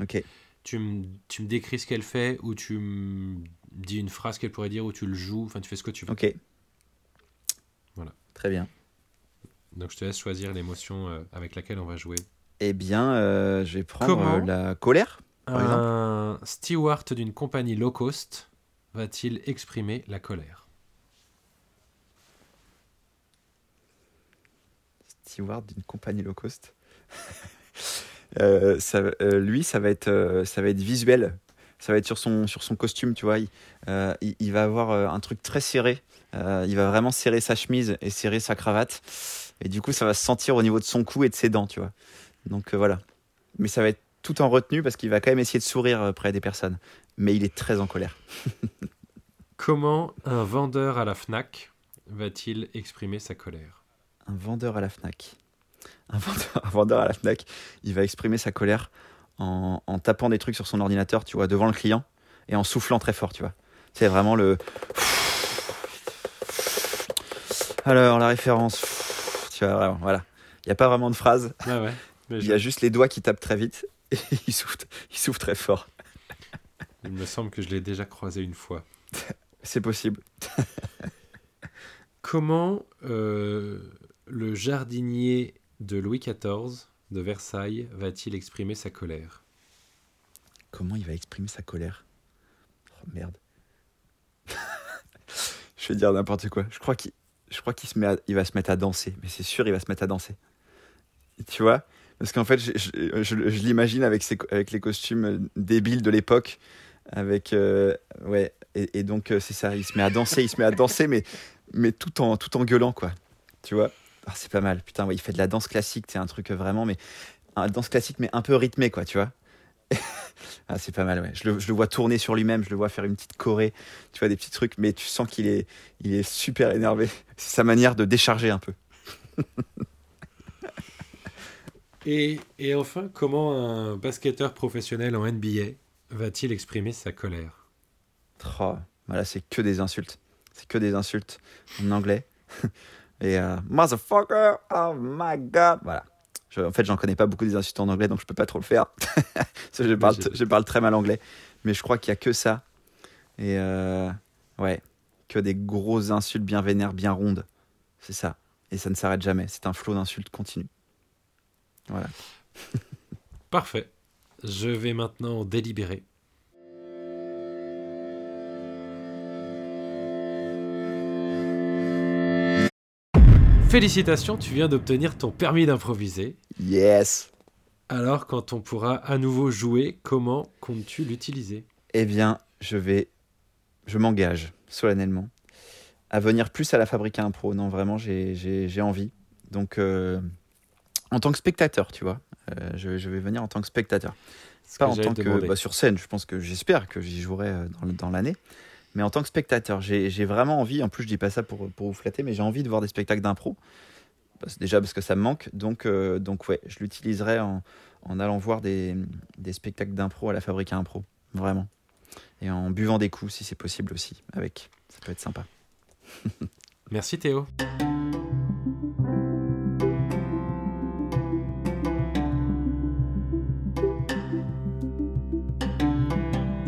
Ok. Tu me, tu me décris ce qu'elle fait ou tu me dis une phrase qu'elle pourrait dire ou tu le joues, enfin tu fais ce que tu veux. Ok. Voilà. Très bien. Donc je te laisse choisir l'émotion euh, avec laquelle on va jouer. Eh bien, euh, je vais prendre Comment euh, la colère. Par un steward d'une compagnie low cost va-t-il exprimer la colère? Steward d'une compagnie low cost? [LAUGHS] Euh, ça, euh, lui, ça va être, euh, ça va être visuel. Ça va être sur son, sur son costume, tu vois. Il, euh, il, il va avoir un truc très serré. Euh, il va vraiment serrer sa chemise et serrer sa cravate. Et du coup, ça va se sentir au niveau de son cou et de ses dents, tu vois. Donc euh, voilà. Mais ça va être tout en retenue parce qu'il va quand même essayer de sourire euh, près des personnes. Mais il est très en colère. [LAUGHS] Comment un vendeur à la FNAC va-t-il exprimer sa colère? Un vendeur à la FNAC. Un vendeur, [LAUGHS] un vendeur à la FNAC, il va exprimer sa colère en, en tapant des trucs sur son ordinateur, tu vois, devant le client, et en soufflant très fort, tu vois. C'est vraiment le... [LAUGHS] Alors, la référence, tu vois, vraiment, voilà. Il n'y a pas vraiment de phrase, ouais. il y a juste les doigts qui tapent très vite, et [LAUGHS] il souffle, il souffle très fort. [LAUGHS] Il me semble que je l'ai déjà croisé une fois. [LAUGHS] C'est possible. Comment euh, le jardinier de Louis XIV de Versailles va-t-il exprimer sa colère? Comment il va exprimer sa colère? Oh merde. je vais dire n'importe quoi. Je crois qu'il je crois qu'il se met à- il va se mettre à danser, mais c'est sûr il va se mettre à danser. Tu vois? Parce qu'en fait, je, je- l'imagine avec, avec les costumes débiles de l'époque. Avec. euh, ouais. Et, donc, euh, c'est ça. Il se met à danser, il se met à danser, mais, mais tout, en, tout en gueulant, quoi. Tu vois? Ah, C'est pas mal. Putain, ouais, il fait de la danse classique. C'est un truc euh, vraiment, mais. Un danse classique, mais un peu rythmé, quoi, tu vois? [LAUGHS] Ah, c'est pas mal, ouais. Je le, je le vois tourner sur lui-même, je le vois faire une petite choré, tu vois, des petits trucs, mais tu sens qu'il est, il est super énervé. [LAUGHS] C'est sa manière de décharger un peu. [LAUGHS] et, enfin, comment un basketteur professionnel en NBA va-t-il exprimer sa colère? Oh, voilà, c'est que des insultes. C'est que des insultes en anglais. [LAUGHS] Et euh, motherfucker, oh my god. Voilà. En fait, j'en connais pas beaucoup des insultes en anglais, donc je peux pas trop le faire. [LAUGHS] Je parle très mal anglais. Mais je crois qu'il y a que ça. Et euh, ouais, que des grosses insultes bien vénères, bien rondes. c'est ça. Et ça ne s'arrête jamais. C'est un flot d'insultes continu. Voilà. [LAUGHS] Parfait. Je vais maintenant délibérer. Félicitations, tu viens d'obtenir ton permis d'improviser. Yes. Alors, quand on pourra à nouveau jouer, comment comptes-tu l'utiliser? Eh bien, je vais, je m'engage solennellement à venir plus à la Fabrique à Impro. Non, vraiment, j'ai envie. Donc, euh, en tant que spectateur, tu vois, euh, je, je vais venir en tant que spectateur. Pas que en tant que bah, sur scène, je pense que j'espère que j'y jouerai euh, dans, l'année. Mais en tant que spectateur, j'ai vraiment envie, en plus je dis pas ça pour, pour vous flatter, mais j'ai envie de voir des spectacles d'impro. Déjà parce que ça me manque. Donc, euh, donc ouais, je l'utiliserai en, en allant voir des, des spectacles d'impro à la Fabrique à Impro. Vraiment. Et en buvant des coups si c'est possible aussi avec. Ça peut être sympa. [LAUGHS] Merci Théo.